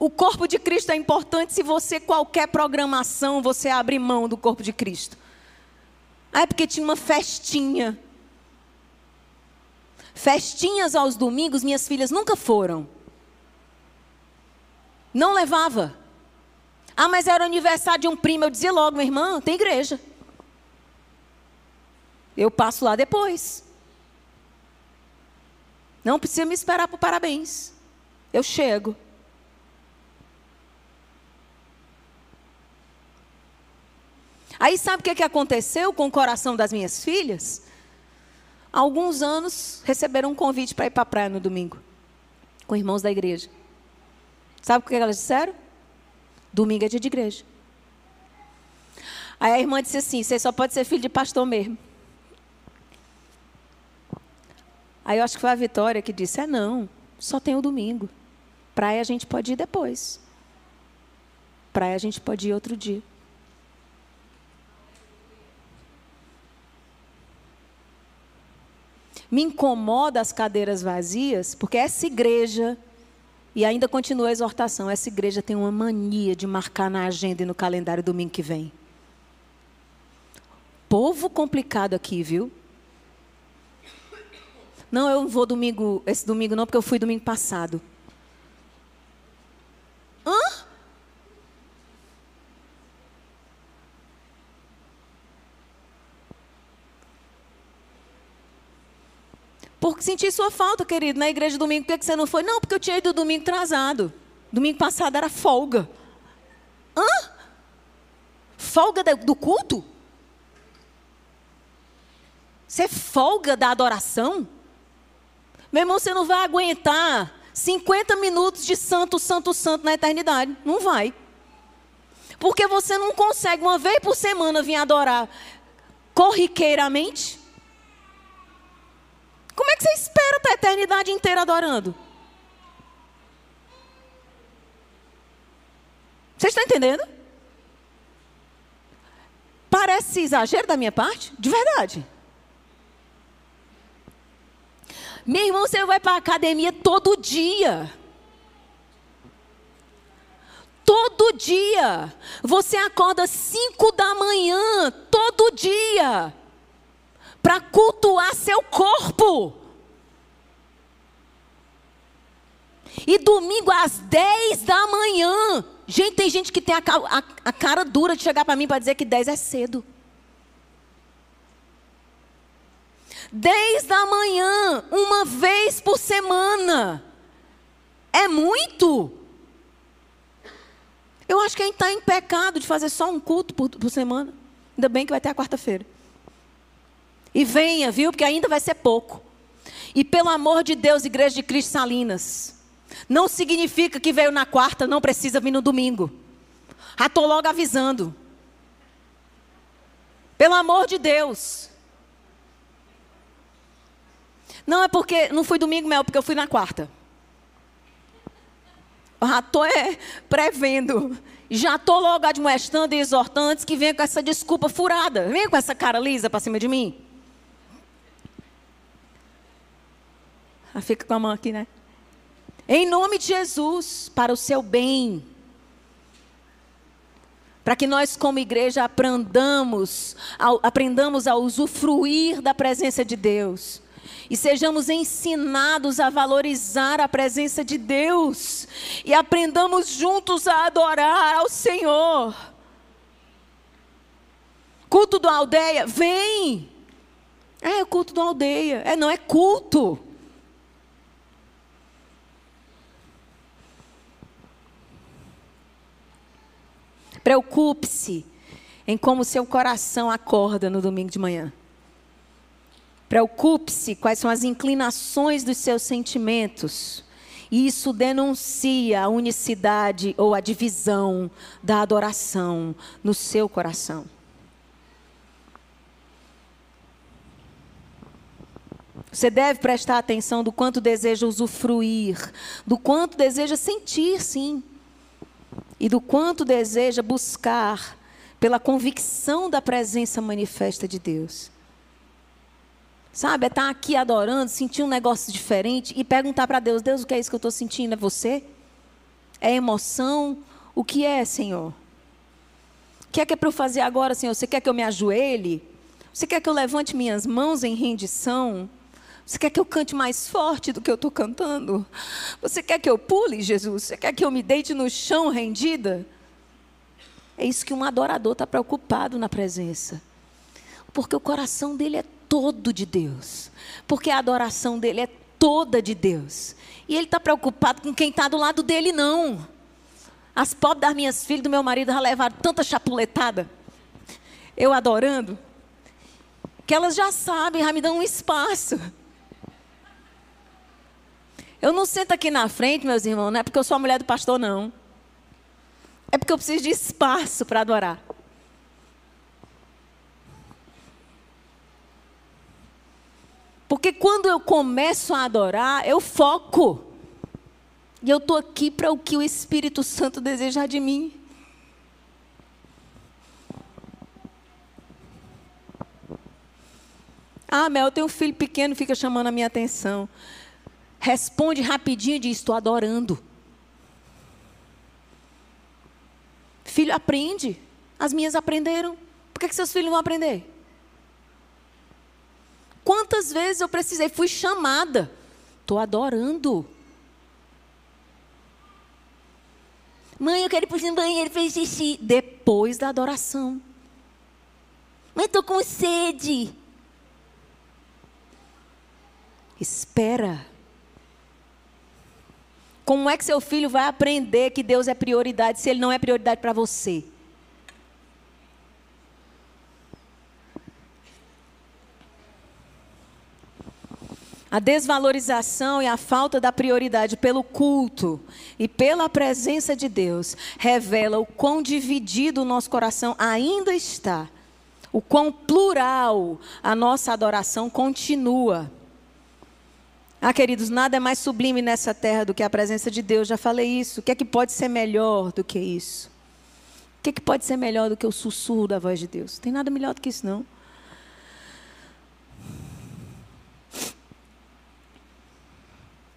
o corpo de Cristo é importante se você, qualquer programação, você abre mão do corpo de Cristo. É porque tinha uma festinha. Festinhas aos domingos, minhas filhas nunca foram. Não levava. Ah, mas era o aniversário de um primo. Eu dizia logo, minha irmã, tem igreja. Eu passo lá depois. Não precisa me esperar para parabéns. Eu chego. Aí sabe o que, que aconteceu com o coração das minhas filhas? Há alguns anos receberam um convite para ir para a praia no domingo, com irmãos da igreja. Sabe o que elas disseram? Domingo é dia de igreja. Aí a irmã disse assim: você só pode ser filho de pastor mesmo. Aí eu acho que foi a Vitória que disse: é não, só tem o domingo. Praia a gente pode ir depois. Praia a gente pode ir outro dia. Me incomoda as cadeiras vazias, porque essa igreja, e ainda continua a exortação, essa igreja tem uma mania de marcar na agenda e no calendário domingo que vem. Povo complicado aqui, viu? Não, eu não vou domingo, esse domingo não, porque eu fui domingo passado. Hã? Porque senti sua falta, querido, na igreja domingo. Por que você não foi? Não, porque eu tinha ido domingo atrasado. Domingo passado era folga. Hã? Folga do culto? Você folga da adoração? Meu irmão, você não vai aguentar 50 minutos de santo, santo, santo na eternidade. Não vai. Porque você não consegue uma vez por semana vir adorar corriqueiramente. Como é que você espera estar a eternidade inteira adorando? Você está entendendo? Parece exagero da minha parte? De verdade. Meu irmão, você vai para a academia todo dia. Todo dia. Você acorda 5 da manhã, todo dia para cultuar seu corpo. E domingo às 10 da manhã. Gente, tem gente que tem a, a, a cara dura de chegar para mim para dizer que 10 é cedo. 10 da manhã, uma vez por semana. É muito. Eu acho que a gente está em pecado de fazer só um culto por, por semana. Ainda bem que vai ter a quarta-feira. E venha, viu? Porque ainda vai ser pouco. E pelo amor de Deus, Igreja de Cristo Salinas, não significa que veio na quarta, não precisa vir no domingo. Já estou logo avisando. Pelo amor de Deus. Não é porque não fui domingo, Mel, porque eu fui na quarta. Já estou é, prevendo. Já estou logo admoestando e exortando que venha com essa desculpa furada. Venha com essa cara lisa para cima de mim. Fica com a mão aqui, né? Em nome de Jesus, para o seu bem. Para que nós, como igreja, aprendamos, aprendamos a usufruir da presença de Deus. E sejamos ensinados a valorizar a presença de Deus. E aprendamos juntos a adorar ao Senhor. Culto da aldeia, vem. É, o culto da aldeia. É, não é culto. Preocupe-se em como seu coração acorda no domingo de manhã. Preocupe-se quais são as inclinações dos seus sentimentos. E isso denuncia a unicidade ou a divisão da adoração no seu coração. Você deve prestar atenção do quanto deseja usufruir, do quanto deseja sentir, sim, e do quanto deseja buscar pela convicção da presença manifesta de Deus. Sabe, é estar aqui adorando, sentir um negócio diferente e perguntar para Deus: Deus, o que é isso que eu estou sentindo? É você? É emoção? O que é, Senhor? O que é que é para eu fazer agora, Senhor? Você quer que eu me ajoelhe? Você quer que eu levante minhas mãos em rendição? Você quer que eu cante mais forte do que eu estou cantando? Você quer que eu pule, Jesus? Você quer que eu me deite no chão rendida? É isso que um adorador está preocupado na presença. Porque o coração dele é todo de Deus. Porque a adoração dele é toda de Deus. E ele está preocupado com quem está do lado dele, não. As pobres das minhas filhas, do meu marido, já levaram tanta chapuletada. Eu adorando. Que elas já sabem, já me dão um espaço. Eu não sento aqui na frente, meus irmãos, não é porque eu sou a mulher do pastor, não. É porque eu preciso de espaço para adorar. Porque quando eu começo a adorar, eu foco. E eu estou aqui para o que o Espírito Santo deseja de mim. Ah, Mel, eu tenho um filho pequeno, fica chamando a minha atenção responde rapidinho e diz: Estou adorando. Filho, aprende. As minhas aprenderam. Por que, que seus filhos vão aprender? Quantas vezes eu precisei, fui chamada. Estou adorando. Mãe, eu quero ir para o banheiro fazer xixi. Depois da adoração. Mãe, estou com sede. Espera. Como é que seu filho vai aprender que Deus é prioridade se ele não é prioridade para você? A desvalorização e a falta da prioridade pelo culto e pela presença de Deus revela o quão dividido o nosso coração ainda está, o quão plural a nossa adoração continua. Ah, queridos, nada é mais sublime nessa terra do que a presença de Deus. Já falei isso. O que é que pode ser melhor do que isso? O que é que pode ser melhor do que o sussurro da voz de Deus? Não tem nada melhor do que isso, não.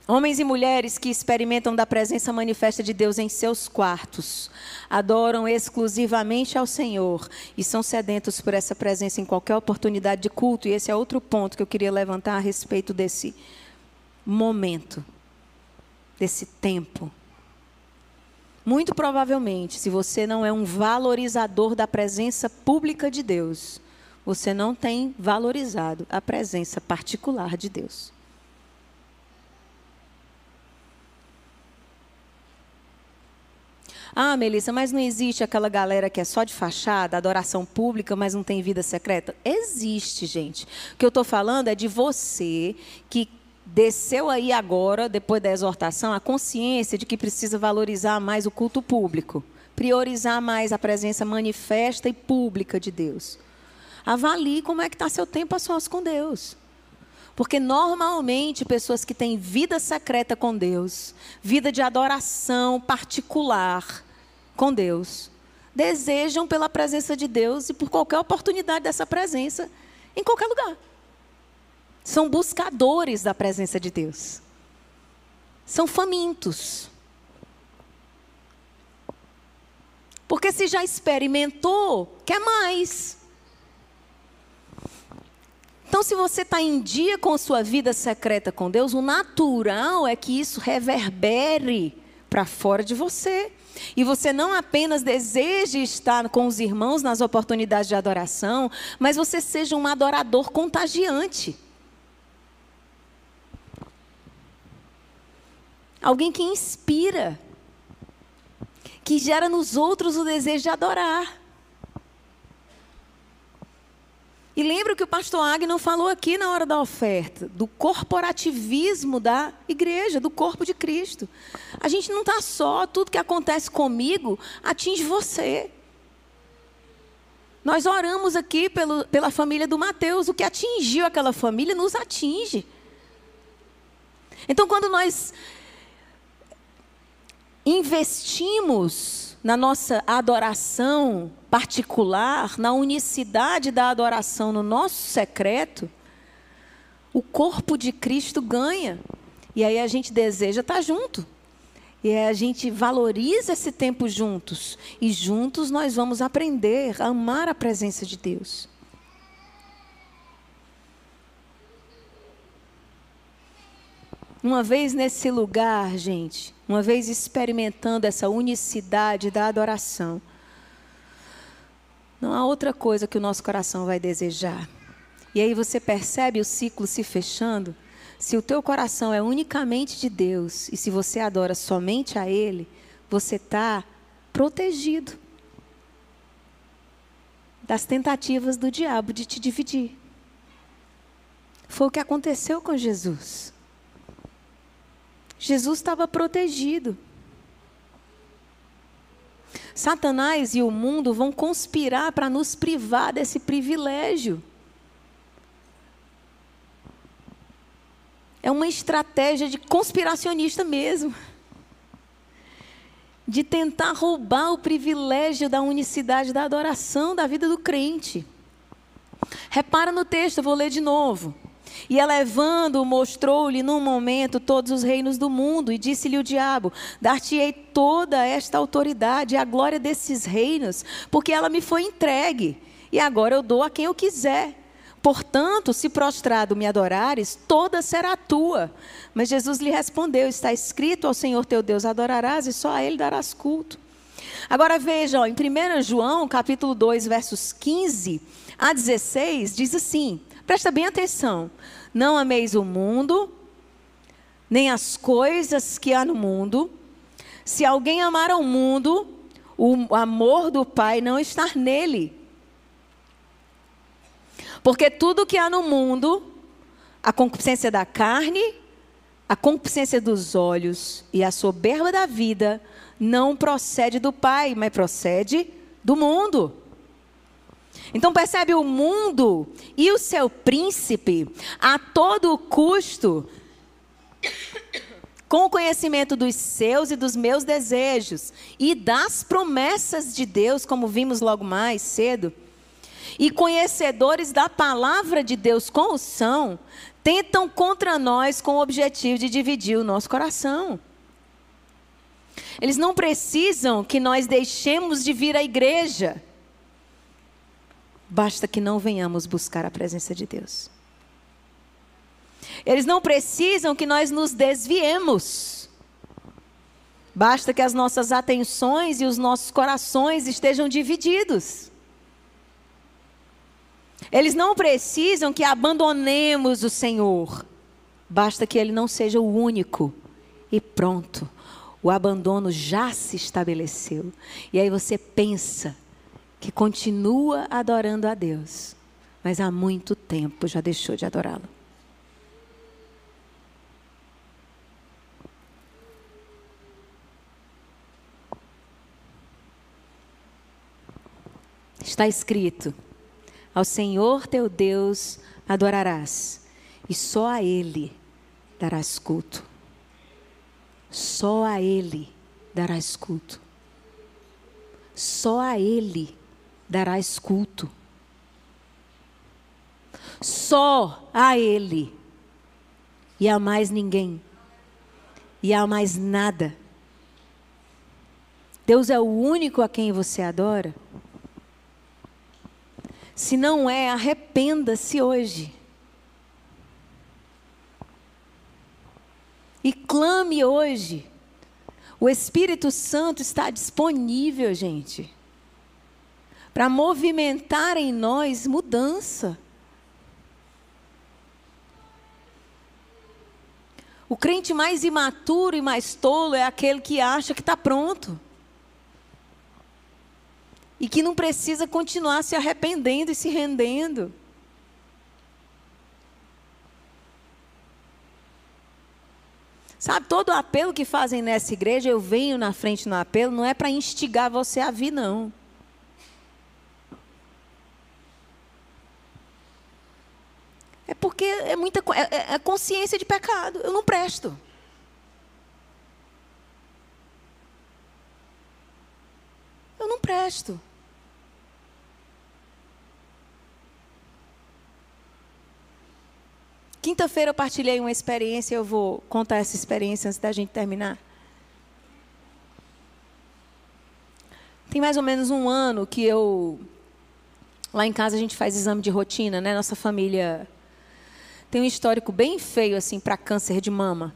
Homens e mulheres que experimentam da presença manifesta de Deus em seus quartos, adoram exclusivamente ao Senhor e são sedentos por essa presença em qualquer oportunidade de culto. E esse é outro ponto que eu queria levantar a respeito desse momento, desse tempo. Muito provavelmente, se você não é um valorizador da presença pública de Deus, você não tem valorizado a presença particular de Deus. Ah, Melissa, mas não existe aquela galera que é só de fachada, adoração pública, mas não tem vida secreta? Existe, gente. O que eu estou falando é de você que desceu aí agora, depois da exortação, a consciência de que precisa valorizar mais o culto público, priorizar mais a presença manifesta e pública de Deus. Avalie como é que está seu tempo a sós com Deus. Porque normalmente pessoas que têm vida secreta com Deus, vida de adoração particular com Deus, desejam pela presença de Deus e por qualquer oportunidade dessa presença em qualquer lugar são buscadores da presença de Deus. São famintos. Porque se já experimentou, quer mais. Então, se você está em dia com sua vida secreta com Deus, o natural é que isso reverbere para fora de você. E você não apenas deseje estar com os irmãos nas oportunidades de adoração, mas você seja um adorador contagiante. Alguém que inspira. que gera nos outros o desejo de adorar. E lembra que o pastor Agnon falou aqui na hora da oferta, do corporativismo da igreja, do corpo de Cristo. A gente não está só, tudo que acontece comigo atinge você. Nós oramos aqui pelo, pela família do Mateus, o que atingiu aquela família nos atinge. Então, quando nós investimos na nossa adoração particular, na unicidade da adoração no nosso secreto, o corpo de Cristo ganha. E aí a gente deseja estar junto. E a gente valoriza esse tempo juntos. E juntos nós vamos aprender a amar a presença de Deus. Uma vez nesse lugar, gente, uma vez experimentando essa unicidade da adoração, não há outra coisa que o nosso coração vai desejar. E aí você percebe o ciclo se fechando? Se o teu coração é unicamente de Deus e se você adora somente a Ele, você está protegido das tentativas do diabo de te dividir. Foi o que aconteceu com Jesus. Jesus estava protegido. Satanás e o mundo vão conspirar para nos privar desse privilégio. É uma estratégia de conspiracionista mesmo. De tentar roubar o privilégio da unicidade da adoração da vida do crente. Repara no texto, eu vou ler de novo. E elevando, mostrou-lhe num momento todos os reinos do mundo, e disse-lhe o diabo: Dar-te-ei toda esta autoridade e a glória desses reinos, porque ela me foi entregue, e agora eu dou a quem eu quiser. Portanto, se prostrado me adorares, toda será tua. Mas Jesus lhe respondeu: Está escrito ao Senhor teu Deus adorarás e só a ele darás culto. Agora veja, ó, em 1 João, capítulo 2, versos 15 a 16, diz assim: Presta bem atenção. Não ameis o mundo, nem as coisas que há no mundo. Se alguém amar ao mundo, o amor do Pai não está nele. Porque tudo que há no mundo, a concupiscência da carne, a concupiscência dos olhos e a soberba da vida, não procede do Pai, mas procede do mundo. Então percebe o mundo e o seu príncipe a todo custo com o conhecimento dos seus e dos meus desejos e das promessas de Deus, como vimos logo mais cedo, e conhecedores da palavra de Deus como são, tentam contra nós com o objetivo de dividir o nosso coração. Eles não precisam que nós deixemos de vir à igreja. Basta que não venhamos buscar a presença de Deus. Eles não precisam que nós nos desviemos. Basta que as nossas atenções e os nossos corações estejam divididos. Eles não precisam que abandonemos o Senhor. Basta que Ele não seja o único. E pronto. O abandono já se estabeleceu. E aí você pensa que continua adorando a Deus, mas há muito tempo já deixou de adorá-lo. Está escrito: Ao Senhor teu Deus adorarás, e só a Ele darás culto. Só a Ele darás culto. Só a Ele darás culto. Só a Ele. E a mais ninguém. E a mais nada. Deus é o único a quem você adora? Se não é, arrependa-se hoje. E clame hoje. O Espírito Santo está disponível, gente para movimentar em nós mudança. O crente mais imaturo e mais tolo é aquele que acha que está pronto. e que não precisa continuar se arrependendo e se rendendo. Sabe, todo apelo que fazem nessa igreja, eu venho na frente no apelo, não é para instigar você a vir, não. É porque é muita é, é, é consciência de pecado. Eu não presto. Eu não presto. Quinta-feira eu partilhei uma experiência, eu vou contar essa experiência antes da gente terminar. Tem mais ou menos um ano que eu. Lá em casa a gente faz exame de rotina, né? Nossa família tem um histórico bem feio assim para câncer de mama.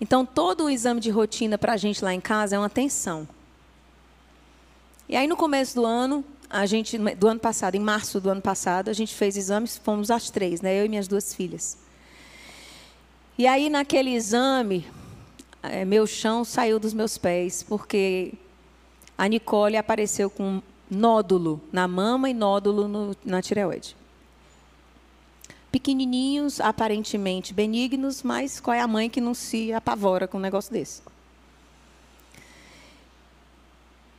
Então todo o exame de rotina para a gente lá em casa é uma tensão. E aí no começo do ano, a gente, do ano passado, em março do ano passado, a gente fez exames, fomos as três, né? Eu e minhas duas filhas. E aí, naquele exame, é, meu chão saiu dos meus pés, porque a Nicole apareceu com nódulo na mama e nódulo no, na tireoide. Pequenininhos, aparentemente benignos, mas qual é a mãe que não se apavora com um negócio desse?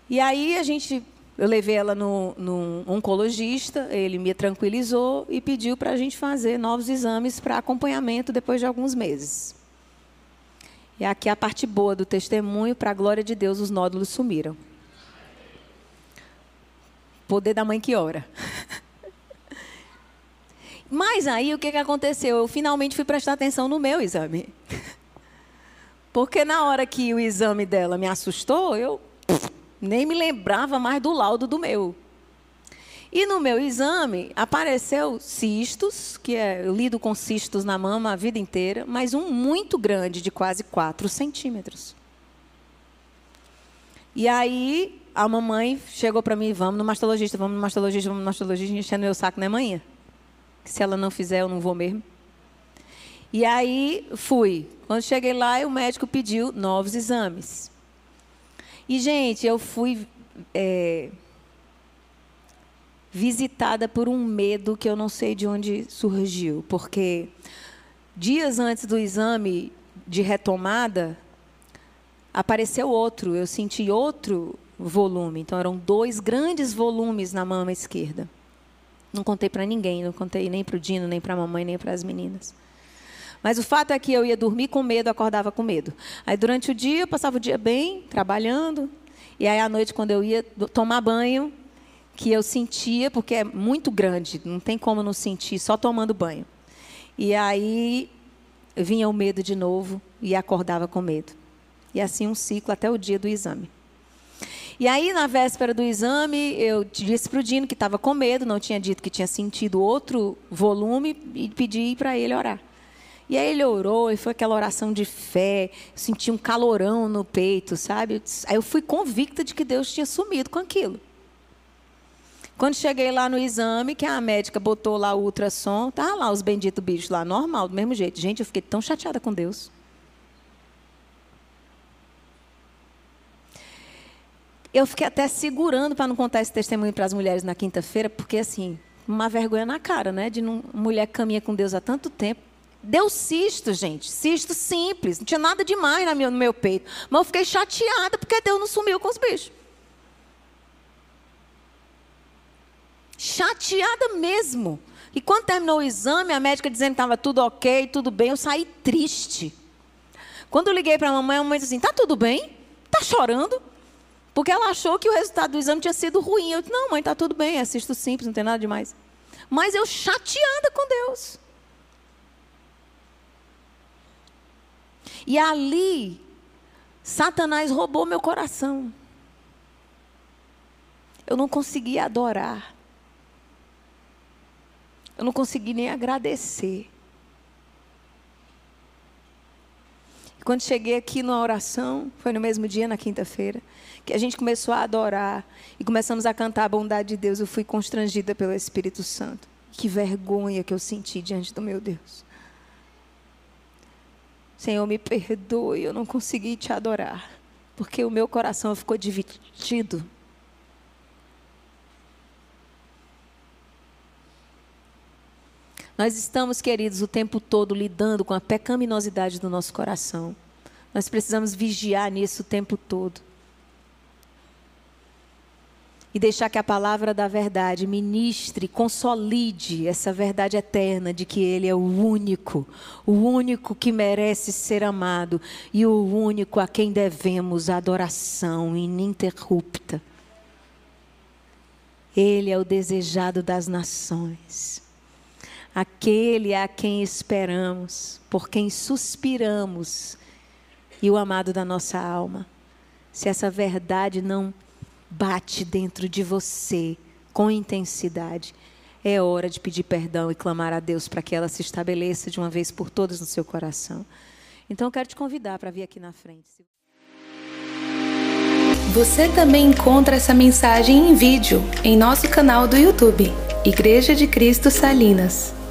E aí a gente eu levei ela no, no oncologista, ele me tranquilizou e pediu para a gente fazer novos exames para acompanhamento depois de alguns meses. E aqui a parte boa do testemunho, para a glória de Deus, os nódulos sumiram. Poder da mãe que ora. (laughs) Mas aí o que, que aconteceu? Eu finalmente fui prestar atenção no meu exame. (laughs) Porque na hora que o exame dela me assustou, eu nem me lembrava mais do laudo do meu. E no meu exame apareceu cistos, que é, eu lido com cistos na mama a vida inteira, mas um muito grande, de quase 4 centímetros. E aí a mamãe chegou para mim, vamos no mastologista, vamos no mastologista, vamos no mastologista, enchendo meu saco na manhã. Que se ela não fizer, eu não vou mesmo. E aí fui. Quando cheguei lá, o médico pediu novos exames. E, gente, eu fui é, visitada por um medo que eu não sei de onde surgiu, porque dias antes do exame de retomada, apareceu outro, eu senti outro volume. Então, eram dois grandes volumes na mama esquerda. Não contei para ninguém, não contei nem para o Dino, nem para a mamãe, nem para as meninas. Mas o fato é que eu ia dormir com medo, acordava com medo. Aí durante o dia eu passava o dia bem, trabalhando. E aí à noite, quando eu ia tomar banho, que eu sentia, porque é muito grande, não tem como não sentir, só tomando banho. E aí vinha o medo de novo e acordava com medo. E assim um ciclo até o dia do exame. E aí, na véspera do exame, eu disse para o Dino que estava com medo, não tinha dito que tinha sentido outro volume e pedi para ele orar. E aí ele orou e foi aquela oração de fé, senti um calorão no peito, sabe? Aí eu fui convicta de que Deus tinha sumido com aquilo. Quando cheguei lá no exame, que a médica botou lá o ultrassom, tá lá os benditos bichos lá, normal, do mesmo jeito. Gente, eu fiquei tão chateada com Deus. Eu fiquei até segurando para não contar esse testemunho para as mulheres na quinta-feira, porque assim, uma vergonha na cara, né? De uma mulher caminha com Deus há tanto tempo, Deu cisto, gente. Cisto simples. Não tinha nada demais no meu peito. Mas eu fiquei chateada porque Deus não sumiu com os bichos. Chateada mesmo. E quando terminou o exame, a médica dizendo que estava tudo ok, tudo bem, eu saí triste. Quando eu liguei para a mamãe, a mamãe disse assim: tá tudo bem? Tá chorando? Porque ela achou que o resultado do exame tinha sido ruim. Eu disse: não, mãe, tá tudo bem, cisto simples, não tem nada demais. Mas eu chateada com Deus. E ali, Satanás roubou meu coração. Eu não conseguia adorar. Eu não consegui nem agradecer. Quando cheguei aqui na oração, foi no mesmo dia, na quinta-feira, que a gente começou a adorar e começamos a cantar a bondade de Deus, eu fui constrangida pelo Espírito Santo. Que vergonha que eu senti diante do meu Deus. Senhor, me perdoe, eu não consegui te adorar, porque o meu coração ficou dividido. Nós estamos, queridos, o tempo todo lidando com a pecaminosidade do nosso coração. Nós precisamos vigiar nisso o tempo todo. E deixar que a palavra da verdade ministre, consolide essa verdade eterna de que Ele é o único, o único que merece ser amado e o único a quem devemos adoração ininterrupta. Ele é o desejado das nações, aquele a quem esperamos, por quem suspiramos e o amado da nossa alma. Se essa verdade não bate dentro de você com intensidade, é hora de pedir perdão e clamar a Deus para que ela se estabeleça de uma vez por todas no seu coração. Então eu quero te convidar para vir aqui na frente. Você também encontra essa mensagem em vídeo em nosso canal do YouTube, Igreja de Cristo Salinas.